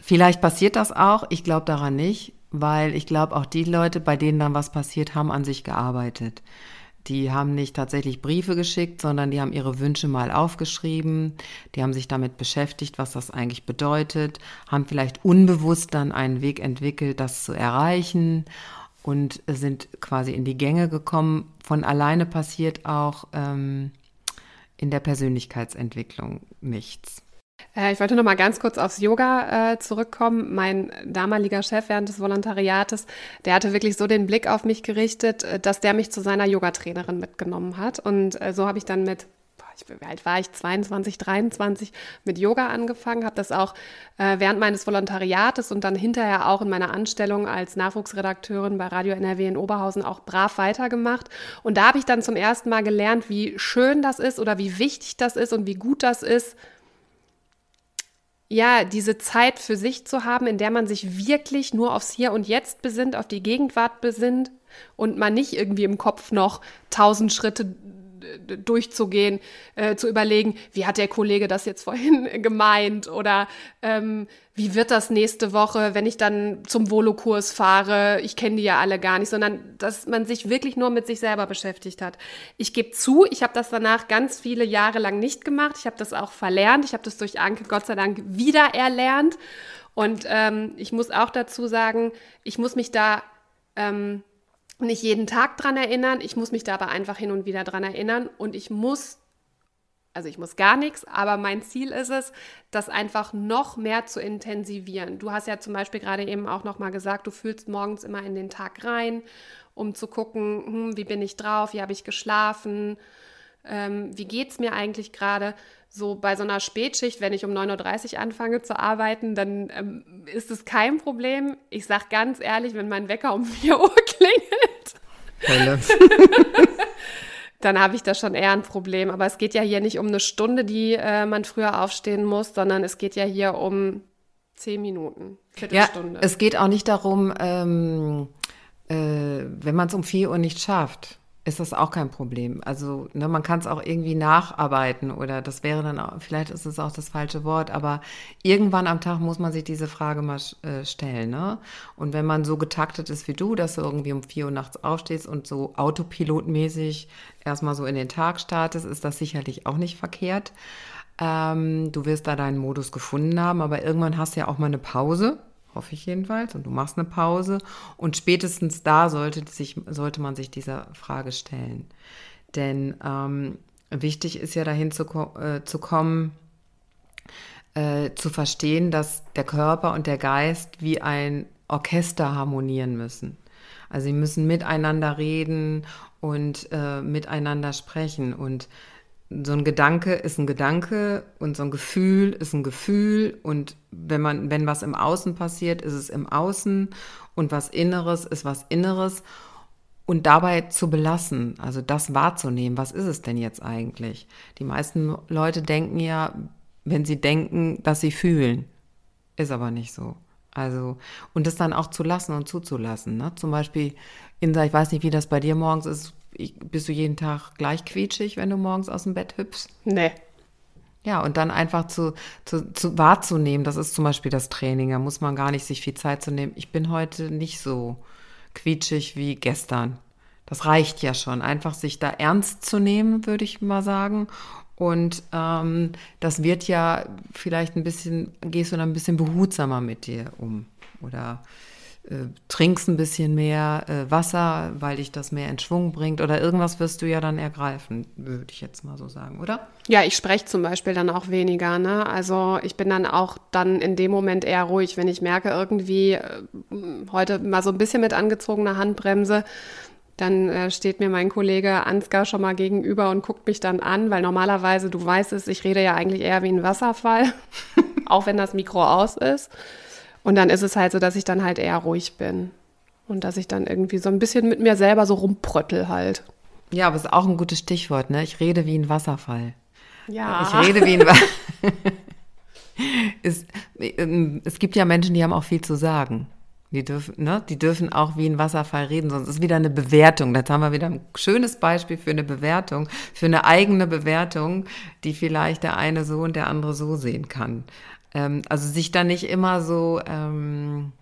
Vielleicht passiert das auch, ich glaube daran nicht weil ich glaube, auch die Leute, bei denen dann was passiert, haben an sich gearbeitet. Die haben nicht tatsächlich Briefe geschickt, sondern die haben ihre Wünsche mal aufgeschrieben, die haben sich damit beschäftigt, was das eigentlich bedeutet, haben vielleicht unbewusst dann einen Weg entwickelt, das zu erreichen und sind quasi in die Gänge gekommen. Von alleine passiert auch ähm, in der Persönlichkeitsentwicklung nichts. Äh, ich wollte noch mal ganz kurz aufs Yoga äh, zurückkommen. Mein damaliger Chef während des Volontariates, der hatte wirklich so den Blick auf mich gerichtet, äh, dass der mich zu seiner Yogatrainerin mitgenommen hat. Und äh, so habe ich dann mit wie alt war ich, 22, 23, mit Yoga angefangen, habe das auch äh, während meines Volontariates und dann hinterher auch in meiner Anstellung als Nachwuchsredakteurin bei Radio NRW in Oberhausen auch brav weitergemacht. Und da habe ich dann zum ersten Mal gelernt, wie schön das ist oder wie wichtig das ist und wie gut das ist, ja, diese Zeit für sich zu haben, in der man sich wirklich nur aufs Hier und Jetzt besinnt, auf die Gegenwart besinnt und man nicht irgendwie im Kopf noch tausend Schritte durchzugehen, äh, zu überlegen, wie hat der Kollege das jetzt vorhin *laughs* gemeint oder ähm, wie wird das nächste Woche, wenn ich dann zum Volokurs fahre, ich kenne die ja alle gar nicht, sondern dass man sich wirklich nur mit sich selber beschäftigt hat. Ich gebe zu, ich habe das danach ganz viele Jahre lang nicht gemacht, ich habe das auch verlernt, ich habe das durch Anke Gott sei Dank wieder erlernt. Und ähm, ich muss auch dazu sagen, ich muss mich da ähm, nicht jeden Tag dran erinnern. Ich muss mich da aber einfach hin und wieder dran erinnern und ich muss, also ich muss gar nichts, aber mein Ziel ist es, das einfach noch mehr zu intensivieren. Du hast ja zum Beispiel gerade eben auch noch mal gesagt, du fühlst morgens immer in den Tag rein, um zu gucken, hm, wie bin ich drauf, wie habe ich geschlafen, ähm, wie geht es mir eigentlich gerade so bei so einer Spätschicht, wenn ich um 9.30 Uhr anfange zu arbeiten, dann ähm, ist es kein Problem. Ich sage ganz ehrlich, wenn mein Wecker um *laughs* 4 Uhr klingelt, *laughs* dann habe ich da schon eher ein Problem. Aber es geht ja hier nicht um eine Stunde, die äh, man früher aufstehen muss, sondern es geht ja hier um 10 Minuten, Viertelstunde. Ja, es geht auch nicht darum, ähm, äh, wenn man es um 4 Uhr nicht schafft ist das auch kein Problem. Also ne, man kann es auch irgendwie nacharbeiten oder das wäre dann auch, vielleicht ist es auch das falsche Wort, aber irgendwann am Tag muss man sich diese Frage mal äh, stellen. Ne? Und wenn man so getaktet ist wie du, dass du irgendwie um vier Uhr nachts aufstehst und so autopilotmäßig erstmal so in den Tag startest, ist das sicherlich auch nicht verkehrt. Ähm, du wirst da deinen Modus gefunden haben, aber irgendwann hast du ja auch mal eine Pause hoffe ich jedenfalls, und du machst eine Pause. Und spätestens da sollte, sich, sollte man sich dieser Frage stellen. Denn ähm, wichtig ist ja dahin zu, äh, zu kommen, äh, zu verstehen, dass der Körper und der Geist wie ein Orchester harmonieren müssen. Also sie müssen miteinander reden und äh, miteinander sprechen. Und so ein Gedanke ist ein Gedanke und so ein Gefühl ist ein Gefühl und wenn man, wenn was im Außen passiert, ist es im Außen und was Inneres ist was Inneres und dabei zu belassen, also das wahrzunehmen, was ist es denn jetzt eigentlich? Die meisten Leute denken ja, wenn sie denken, dass sie fühlen. Ist aber nicht so. Also, und das dann auch zu lassen und zuzulassen. Ne? Zum Beispiel, Insa, ich weiß nicht, wie das bei dir morgens ist. Bist du jeden Tag gleich quietschig, wenn du morgens aus dem Bett hüpfst? Nee. Ja, und dann einfach zu, zu, zu wahrzunehmen, das ist zum Beispiel das Training, da muss man gar nicht sich viel Zeit zu nehmen. Ich bin heute nicht so quietschig wie gestern. Das reicht ja schon, einfach sich da ernst zu nehmen, würde ich mal sagen. Und ähm, das wird ja vielleicht ein bisschen, gehst du dann ein bisschen behutsamer mit dir um. Oder äh, trinkst ein bisschen mehr äh, Wasser, weil dich das mehr in Schwung bringt oder irgendwas wirst du ja dann ergreifen, würde ich jetzt mal so sagen, oder? Ja, ich spreche zum Beispiel dann auch weniger. Ne? Also ich bin dann auch dann in dem Moment eher ruhig, wenn ich merke, irgendwie äh, heute mal so ein bisschen mit angezogener Handbremse, dann äh, steht mir mein Kollege Ansgar schon mal gegenüber und guckt mich dann an, weil normalerweise, du weißt es, ich rede ja eigentlich eher wie ein Wasserfall, *laughs* auch wenn das Mikro aus ist. Und dann ist es halt so, dass ich dann halt eher ruhig bin und dass ich dann irgendwie so ein bisschen mit mir selber so rumpröttel halt. Ja, aber es ist auch ein gutes Stichwort, ne? Ich rede wie ein Wasserfall. Ja. Ich rede wie ein Wasserfall. es, *laughs* ähm, es gibt ja Menschen, die haben auch viel zu sagen. Die dürfen, ne, die dürfen auch wie ein Wasserfall reden, sonst ist wieder eine Bewertung. Jetzt haben wir wieder ein schönes Beispiel für eine Bewertung, für eine eigene Bewertung, die vielleicht der eine so und der andere so sehen kann. Ähm, also sich da nicht immer so, ähm,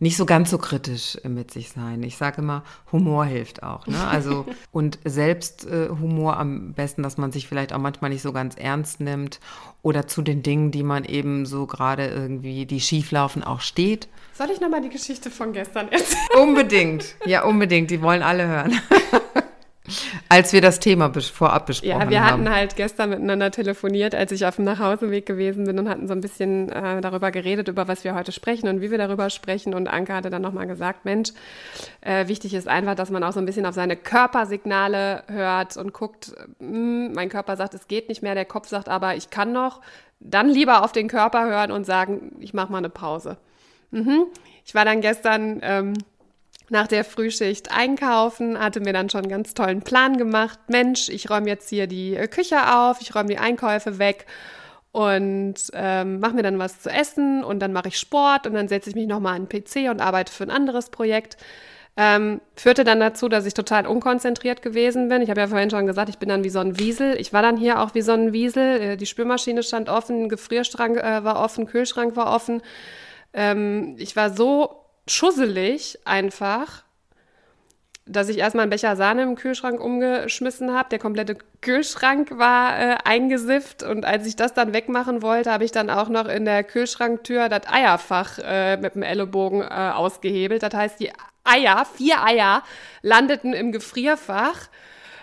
nicht so ganz so kritisch mit sich sein. Ich sage immer, Humor hilft auch. Ne? Also *laughs* und selbst äh, Humor am besten, dass man sich vielleicht auch manchmal nicht so ganz ernst nimmt oder zu den Dingen, die man eben so gerade irgendwie, die schieflaufen, auch steht. Soll ich nochmal die Geschichte von gestern erzählen? Unbedingt, ja unbedingt. Die wollen alle hören. *laughs* Als wir das Thema vorab besprochen haben. Ja, wir hatten halt gestern miteinander telefoniert, als ich auf dem Nachhauseweg gewesen bin und hatten so ein bisschen äh, darüber geredet, über was wir heute sprechen und wie wir darüber sprechen. Und Anke hatte dann nochmal gesagt, Mensch, äh, wichtig ist einfach, dass man auch so ein bisschen auf seine Körpersignale hört und guckt, mh, hm, mein Körper sagt, es geht nicht mehr, der Kopf sagt aber, ich kann noch. Dann lieber auf den Körper hören und sagen, ich mache mal eine Pause. Mhm. Ich war dann gestern... Ähm, nach der Frühschicht einkaufen, hatte mir dann schon einen ganz tollen Plan gemacht. Mensch, ich räume jetzt hier die äh, Küche auf, ich räume die Einkäufe weg und ähm, mache mir dann was zu essen und dann mache ich Sport und dann setze ich mich nochmal an den PC und arbeite für ein anderes Projekt. Ähm, führte dann dazu, dass ich total unkonzentriert gewesen bin. Ich habe ja vorhin schon gesagt, ich bin dann wie so ein Wiesel. Ich war dann hier auch wie so ein Wiesel. Äh, die Spülmaschine stand offen, Gefrierschrank äh, war offen, Kühlschrank war offen. Ähm, ich war so schusselig einfach, dass ich erstmal einen Becher Sahne im Kühlschrank umgeschmissen habe. Der komplette Kühlschrank war äh, eingesifft und als ich das dann wegmachen wollte, habe ich dann auch noch in der Kühlschranktür das Eierfach äh, mit dem Ellenbogen äh, ausgehebelt. Das heißt, die Eier, vier Eier, landeten im Gefrierfach.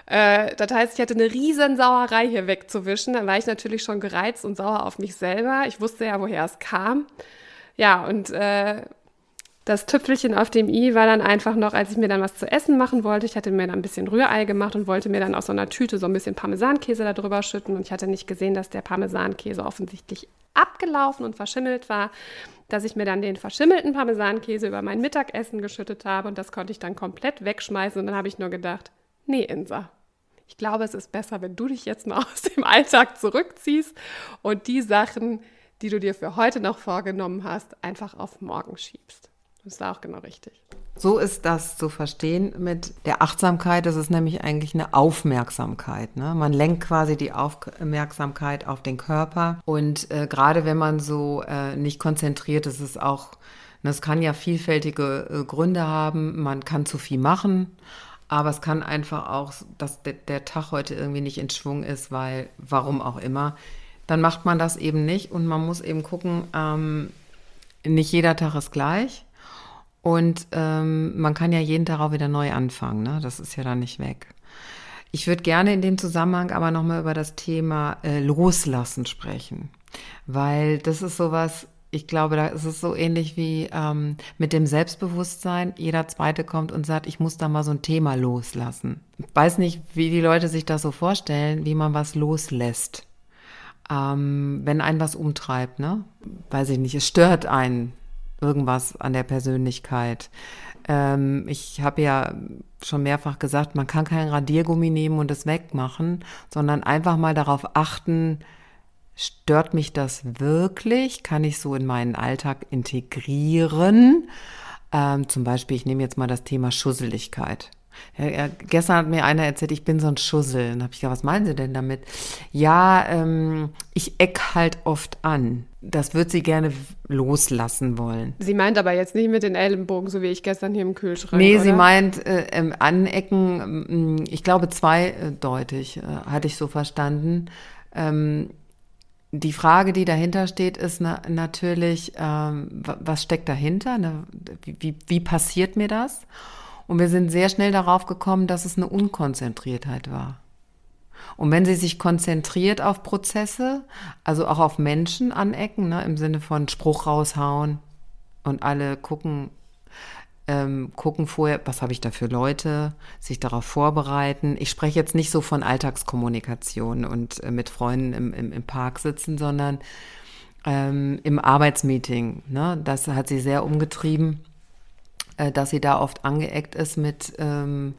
Äh, das heißt, ich hatte eine riesen Sauerei hier wegzuwischen. Dann war ich natürlich schon gereizt und sauer auf mich selber. Ich wusste ja, woher es kam. Ja, und äh, das Tüpfelchen auf dem i war dann einfach noch, als ich mir dann was zu essen machen wollte. Ich hatte mir dann ein bisschen Rührei gemacht und wollte mir dann aus so einer Tüte so ein bisschen Parmesankäse da drüber schütten. Und ich hatte nicht gesehen, dass der Parmesankäse offensichtlich abgelaufen und verschimmelt war, dass ich mir dann den verschimmelten Parmesankäse über mein Mittagessen geschüttet habe. Und das konnte ich dann komplett wegschmeißen. Und dann habe ich nur gedacht, nee, Insa, ich glaube, es ist besser, wenn du dich jetzt mal *laughs* aus dem Alltag zurückziehst und die Sachen, die du dir für heute noch vorgenommen hast, einfach auf morgen schiebst. Das war auch genau richtig. So ist das zu verstehen mit der Achtsamkeit. Das ist nämlich eigentlich eine Aufmerksamkeit. Ne? Man lenkt quasi die Aufmerksamkeit auf den Körper. Und äh, gerade wenn man so äh, nicht konzentriert ist, ist es auch, das kann ja vielfältige äh, Gründe haben. Man kann zu viel machen. Aber es kann einfach auch, dass de der Tag heute irgendwie nicht in Schwung ist, weil, warum auch immer, dann macht man das eben nicht. Und man muss eben gucken, ähm, nicht jeder Tag ist gleich. Und ähm, man kann ja jeden Tag auch wieder neu anfangen. Ne? Das ist ja dann nicht weg. Ich würde gerne in dem Zusammenhang aber nochmal über das Thema äh, Loslassen sprechen. Weil das ist sowas, ich glaube, da ist es so ähnlich wie ähm, mit dem Selbstbewusstsein. Jeder Zweite kommt und sagt, ich muss da mal so ein Thema loslassen. Ich weiß nicht, wie die Leute sich das so vorstellen, wie man was loslässt. Ähm, wenn einen was umtreibt, ne? Weiß ich nicht, es stört einen irgendwas an der Persönlichkeit. Ähm, ich habe ja schon mehrfach gesagt, man kann kein Radiergummi nehmen und es wegmachen, sondern einfach mal darauf achten, stört mich das wirklich? Kann ich so in meinen Alltag integrieren? Ähm, zum Beispiel, ich nehme jetzt mal das Thema Schusseligkeit. Ja, gestern hat mir einer erzählt, ich bin so ein Schussel. Dann habe ich gesagt, was meinen Sie denn damit? Ja, ähm, ich eck halt oft an. Das wird sie gerne loslassen wollen. Sie meint aber jetzt nicht mit den Ellenbogen, so wie ich gestern hier im Kühlschrank. Nee, oder? sie meint äh, ähm, anecken, äh, ich glaube zweideutig, äh, hatte ich so verstanden. Ähm, die Frage, die dahinter steht, ist na, natürlich, ähm, was steckt dahinter? Ne? Wie, wie, wie, passiert mir das? Und wir sind sehr schnell darauf gekommen, dass es eine Unkonzentriertheit war. Und wenn sie sich konzentriert auf Prozesse, also auch auf Menschen anecken, ne, im Sinne von Spruch raushauen und alle gucken, ähm, gucken vorher, was habe ich da für Leute, sich darauf vorbereiten. Ich spreche jetzt nicht so von Alltagskommunikation und äh, mit Freunden im, im, im, Park sitzen, sondern ähm, im Arbeitsmeeting. Ne? Das hat sie sehr umgetrieben, äh, dass sie da oft angeeckt ist mit ähm,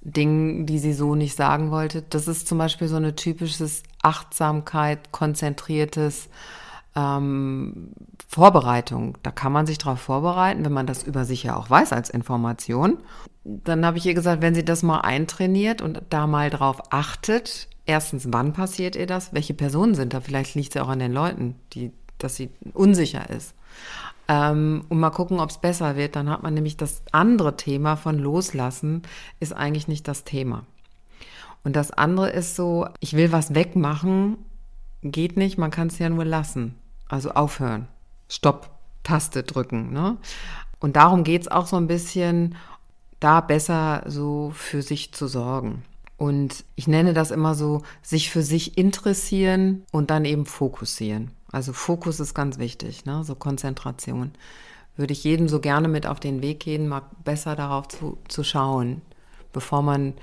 Dingen, die sie so nicht sagen wollte. Das ist zum Beispiel so eine typisches Achtsamkeit, konzentriertes ähm, Vorbereitung. Da kann man sich darauf vorbereiten, wenn man das über sich ja auch weiß als Information. Dann habe ich ihr gesagt, wenn sie das mal eintrainiert und da mal drauf achtet, erstens, wann passiert ihr das? Welche Personen sind da? Vielleicht liegt es ja auch an den Leuten, die, dass sie unsicher ist. Ähm, und mal gucken, ob es besser wird. Dann hat man nämlich das andere Thema von Loslassen, ist eigentlich nicht das Thema. Und das andere ist so, ich will was wegmachen, geht nicht, man kann es ja nur lassen. Also aufhören. Stopp-Taste drücken. Ne? Und darum geht es auch so ein bisschen, da besser so für sich zu sorgen. Und ich nenne das immer so, sich für sich interessieren und dann eben fokussieren. Also Fokus ist ganz wichtig, ne? so Konzentration. Würde ich jedem so gerne mit auf den Weg gehen, mal besser darauf zu, zu schauen, bevor man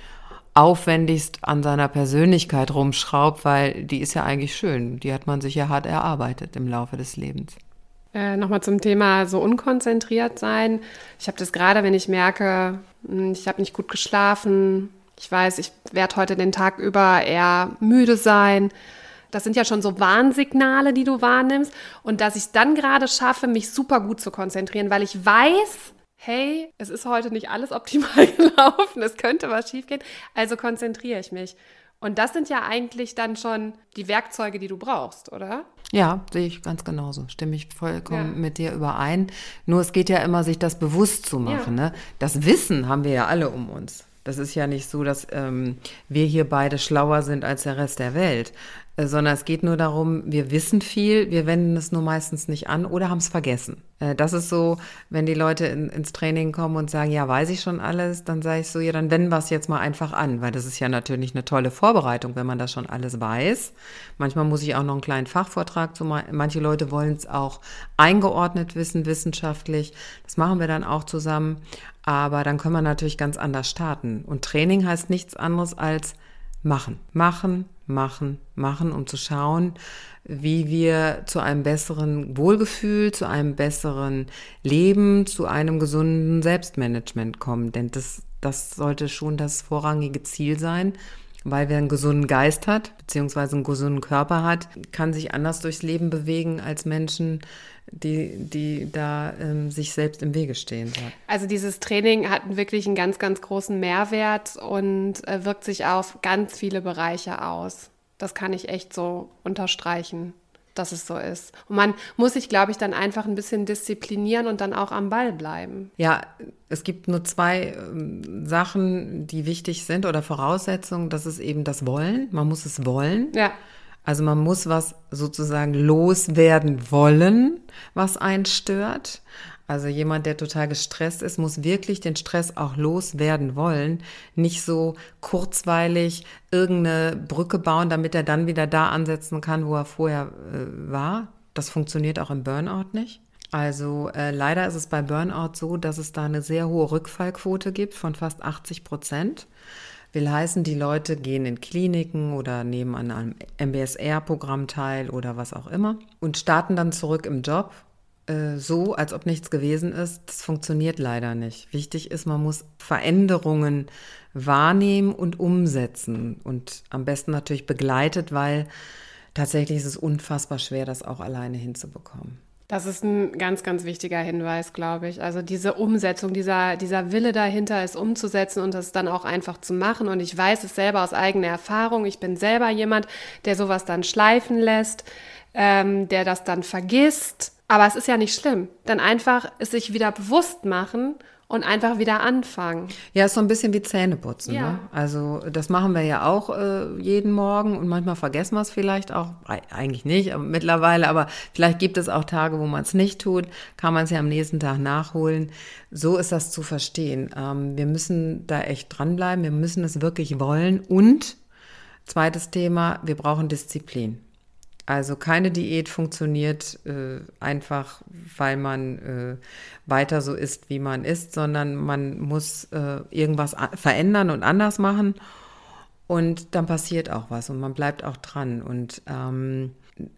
aufwendigst an seiner Persönlichkeit rumschraubt, weil die ist ja eigentlich schön. Die hat man sich ja hart erarbeitet im Laufe des Lebens. Äh, Nochmal zum Thema so unkonzentriert sein. Ich habe das gerade, wenn ich merke, hm, ich habe nicht gut geschlafen, ich weiß, ich werde heute den Tag über eher müde sein. Das sind ja schon so Warnsignale, die du wahrnimmst. Und dass ich es dann gerade schaffe, mich super gut zu konzentrieren, weil ich weiß, hey, es ist heute nicht alles optimal *laughs* gelaufen, es könnte was schiefgehen, also konzentriere ich mich. Und das sind ja eigentlich dann schon die Werkzeuge, die du brauchst, oder? Ja, sehe ich ganz genauso. Stimme ich vollkommen ja. mit dir überein. Nur es geht ja immer, sich das bewusst zu machen. Ja. Ne? Das Wissen haben wir ja alle um uns. Das ist ja nicht so, dass ähm, wir hier beide schlauer sind als der Rest der Welt. Äh, sondern es geht nur darum, wir wissen viel, wir wenden es nur meistens nicht an oder haben es vergessen. Äh, das ist so, wenn die Leute in, ins Training kommen und sagen, ja, weiß ich schon alles, dann sage ich so, ja, dann wenden wir es jetzt mal einfach an, weil das ist ja natürlich eine tolle Vorbereitung, wenn man das schon alles weiß. Manchmal muss ich auch noch einen kleinen Fachvortrag zu, manche Leute wollen es auch eingeordnet wissen, wissenschaftlich. Das machen wir dann auch zusammen. Aber dann können wir natürlich ganz anders starten. Und Training heißt nichts anderes als machen, machen, machen, machen, um zu schauen, wie wir zu einem besseren Wohlgefühl, zu einem besseren Leben, zu einem gesunden Selbstmanagement kommen. Denn das, das sollte schon das vorrangige Ziel sein. Weil wer einen gesunden Geist hat, beziehungsweise einen gesunden Körper hat, kann sich anders durchs Leben bewegen als Menschen, die, die da ähm, sich selbst im Wege stehen. Also dieses Training hat wirklich einen ganz, ganz großen Mehrwert und äh, wirkt sich auf ganz viele Bereiche aus. Das kann ich echt so unterstreichen, dass es so ist. Und man muss sich, glaube ich, dann einfach ein bisschen disziplinieren und dann auch am Ball bleiben. Ja, es gibt nur zwei ähm, Sachen, die wichtig sind oder Voraussetzungen. Das ist eben das Wollen. Man muss es wollen. Ja. Also man muss was sozusagen loswerden wollen, was einen stört. Also jemand, der total gestresst ist, muss wirklich den Stress auch loswerden wollen. Nicht so kurzweilig irgendeine Brücke bauen, damit er dann wieder da ansetzen kann, wo er vorher äh, war. Das funktioniert auch im Burnout nicht. Also äh, leider ist es bei Burnout so, dass es da eine sehr hohe Rückfallquote gibt von fast 80 Prozent. Will heißen, die Leute gehen in Kliniken oder nehmen an einem MBSR-Programm teil oder was auch immer und starten dann zurück im Job äh, so, als ob nichts gewesen ist, das funktioniert leider nicht. Wichtig ist, man muss Veränderungen wahrnehmen und umsetzen und am besten natürlich begleitet, weil tatsächlich ist es unfassbar schwer, das auch alleine hinzubekommen. Das ist ein ganz, ganz wichtiger Hinweis, glaube ich. Also diese Umsetzung, dieser, dieser Wille dahinter, es umzusetzen und das dann auch einfach zu machen. Und ich weiß es selber aus eigener Erfahrung. Ich bin selber jemand, der sowas dann schleifen lässt, ähm, der das dann vergisst. Aber es ist ja nicht schlimm. Dann einfach es sich wieder bewusst machen und einfach wieder anfangen. Ja, ist so ein bisschen wie Zähneputzen. Ja. Ne? Also das machen wir ja auch äh, jeden Morgen und manchmal vergessen wir es vielleicht auch, eigentlich nicht, aber mittlerweile, aber vielleicht gibt es auch Tage, wo man es nicht tut, kann man es ja am nächsten Tag nachholen. So ist das zu verstehen. Ähm, wir müssen da echt dranbleiben, wir müssen es wirklich wollen und zweites Thema, wir brauchen Disziplin. Also keine Diät funktioniert äh, einfach, weil man äh, weiter so ist, wie man ist, sondern man muss äh, irgendwas verändern und anders machen. Und dann passiert auch was und man bleibt auch dran. Und ähm,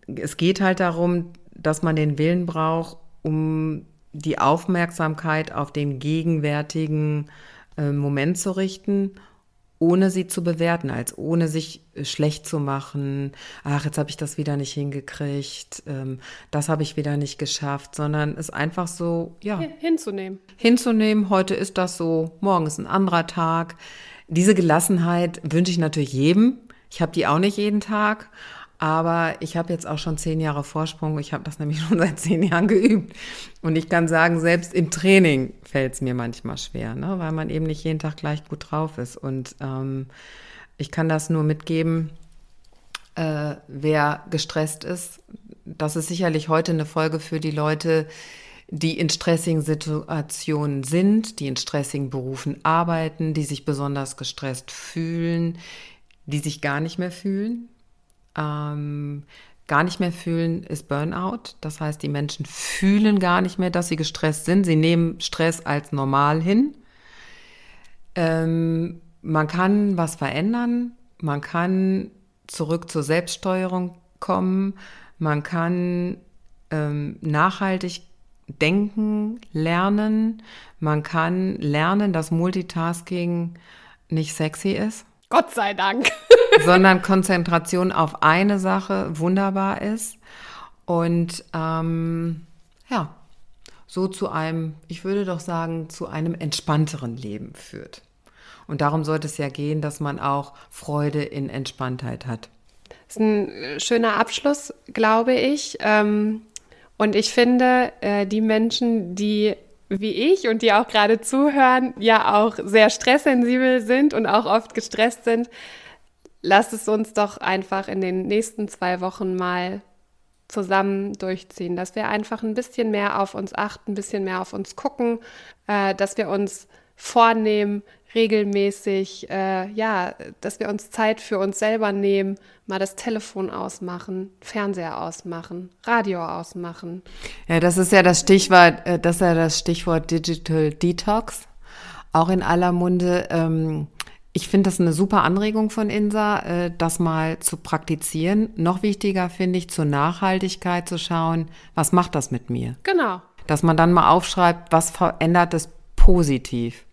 es geht halt darum, dass man den Willen braucht, um die Aufmerksamkeit auf den gegenwärtigen äh, Moment zu richten ohne sie zu bewerten, als ohne sich äh, schlecht zu machen, ach, jetzt habe ich das wieder nicht hingekriegt, ähm, das habe ich wieder nicht geschafft, sondern es einfach so, ja. Hinzunehmen. Hinzunehmen, heute ist das so, morgen ist ein anderer Tag. Diese Gelassenheit wünsche ich natürlich jedem. Ich habe die auch nicht jeden Tag, aber ich habe jetzt auch schon zehn Jahre Vorsprung. Ich habe das nämlich *laughs* schon seit zehn Jahren geübt. Und ich kann sagen, selbst im Training fällt es mir manchmal schwer, ne? weil man eben nicht jeden Tag gleich gut drauf ist. Und ähm, ich kann das nur mitgeben, äh, wer gestresst ist. Das ist sicherlich heute eine Folge für die Leute, die in stressigen Situationen sind, die in stressigen Berufen arbeiten, die sich besonders gestresst fühlen, die sich gar nicht mehr fühlen, ähm, gar nicht mehr fühlen, ist Burnout. Das heißt, die Menschen fühlen gar nicht mehr, dass sie gestresst sind. Sie nehmen Stress als normal hin. Ähm, man kann was verändern. Man kann zurück zur Selbststeuerung kommen. Man kann ähm, nachhaltig denken, lernen. Man kann lernen, dass Multitasking nicht sexy ist. Gott sei Dank. Sondern Konzentration auf eine Sache wunderbar ist. Und ähm, ja, so zu einem, ich würde doch sagen, zu einem entspannteren Leben führt. Und darum sollte es ja gehen, dass man auch Freude in Entspanntheit hat. Das ist ein äh, schöner Abschluss, glaube ich. Ähm, und ich finde, äh, die Menschen, die wie ich und die auch gerade zuhören, ja auch sehr stresssensibel sind und auch oft gestresst sind, lasst es uns doch einfach in den nächsten zwei Wochen mal zusammen durchziehen, dass wir einfach ein bisschen mehr auf uns achten, ein bisschen mehr auf uns gucken, äh, dass wir uns vornehmen, regelmäßig, äh, ja, dass wir uns Zeit für uns selber nehmen, mal das Telefon ausmachen, Fernseher ausmachen, Radio ausmachen. Ja, das ist ja das Stichwort, äh, das ist ja das Stichwort Digital Detox, auch in aller Munde. Ähm, ich finde das eine super Anregung von INSA, äh, das mal zu praktizieren. Noch wichtiger finde ich zur Nachhaltigkeit zu schauen, was macht das mit mir? Genau. Dass man dann mal aufschreibt, was verändert es positiv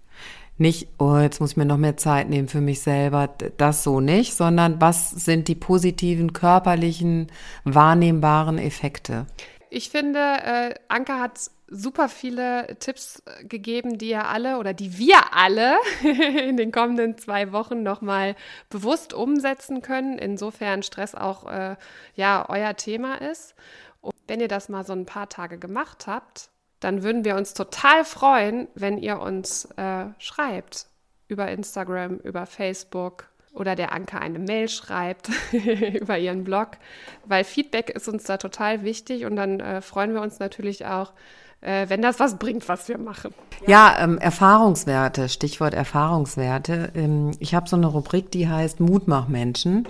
nicht, oh, jetzt muss ich mir noch mehr Zeit nehmen für mich selber, das so nicht, sondern was sind die positiven körperlichen, wahrnehmbaren Effekte? Ich finde, äh, Anke hat super viele Tipps äh, gegeben, die ihr alle oder die wir alle *laughs* in den kommenden zwei Wochen nochmal bewusst umsetzen können, insofern Stress auch äh, ja euer Thema ist. Und wenn ihr das mal so ein paar Tage gemacht habt, dann würden wir uns total freuen, wenn ihr uns äh, schreibt über Instagram, über Facebook oder der Anke eine Mail schreibt *laughs* über ihren Blog, weil Feedback ist uns da total wichtig und dann äh, freuen wir uns natürlich auch, äh, wenn das was bringt, was wir machen. Ja, ähm, Erfahrungswerte, Stichwort Erfahrungswerte. Ähm, ich habe so eine Rubrik, die heißt Mutmachmenschen.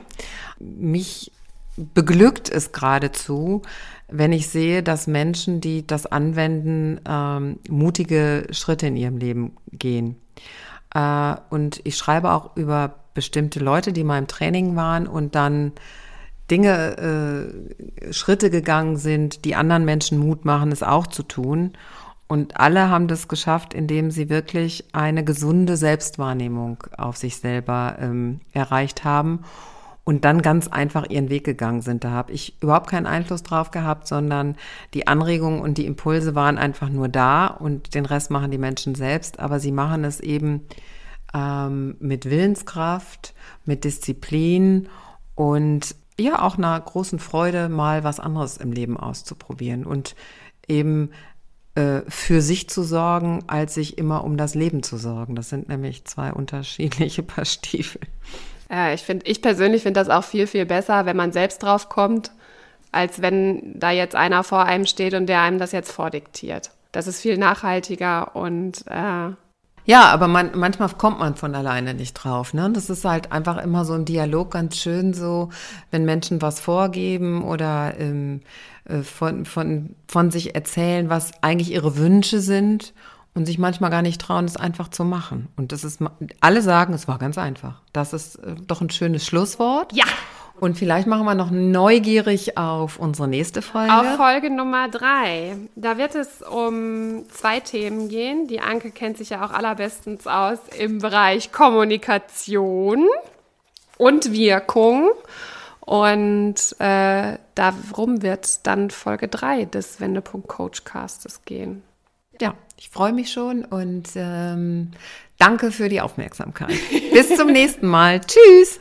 Mich beglückt es geradezu, wenn ich sehe, dass Menschen, die das anwenden, ähm, mutige Schritte in ihrem Leben gehen. Äh, und ich schreibe auch über bestimmte Leute, die mal im Training waren und dann Dinge, äh, Schritte gegangen sind, die anderen Menschen Mut machen, es auch zu tun. Und alle haben das geschafft, indem sie wirklich eine gesunde Selbstwahrnehmung auf sich selber ähm, erreicht haben und dann ganz einfach ihren Weg gegangen sind. Da habe ich überhaupt keinen Einfluss drauf gehabt, sondern die Anregungen und die Impulse waren einfach nur da und den Rest machen die Menschen selbst. Aber sie machen es eben ähm, mit Willenskraft, mit Disziplin und ja auch einer großen Freude, mal was anderes im Leben auszuprobieren und eben äh, für sich zu sorgen, als sich immer um das Leben zu sorgen. Das sind nämlich zwei unterschiedliche *laughs* Paar Stiefel. Ja, ich finde, ich persönlich finde das auch viel, viel besser, wenn man selbst drauf kommt, als wenn da jetzt einer vor einem steht und der einem das jetzt vordiktiert. Das ist viel nachhaltiger und äh ja, aber man, manchmal kommt man von alleine nicht drauf. Ne? Das ist halt einfach immer so ein Dialog ganz schön so, wenn Menschen was vorgeben oder ähm, äh, von, von, von sich erzählen, was eigentlich ihre Wünsche sind und sich manchmal gar nicht trauen, es einfach zu machen. Und das ist, alle sagen, es war ganz einfach. Das ist äh, doch ein schönes Schlusswort. Ja. Und vielleicht machen wir noch neugierig auf unsere nächste Folge. Auf Folge Nummer drei. Da wird es um zwei Themen gehen. Die Anke kennt sich ja auch allerbestens aus im Bereich Kommunikation und Wirkung. Und äh, darum wird dann Folge 3 des Wendepunkt Coachcastes gehen. Ja, ich freue mich schon und ähm, danke für die Aufmerksamkeit. Bis zum *laughs* nächsten Mal. Tschüss.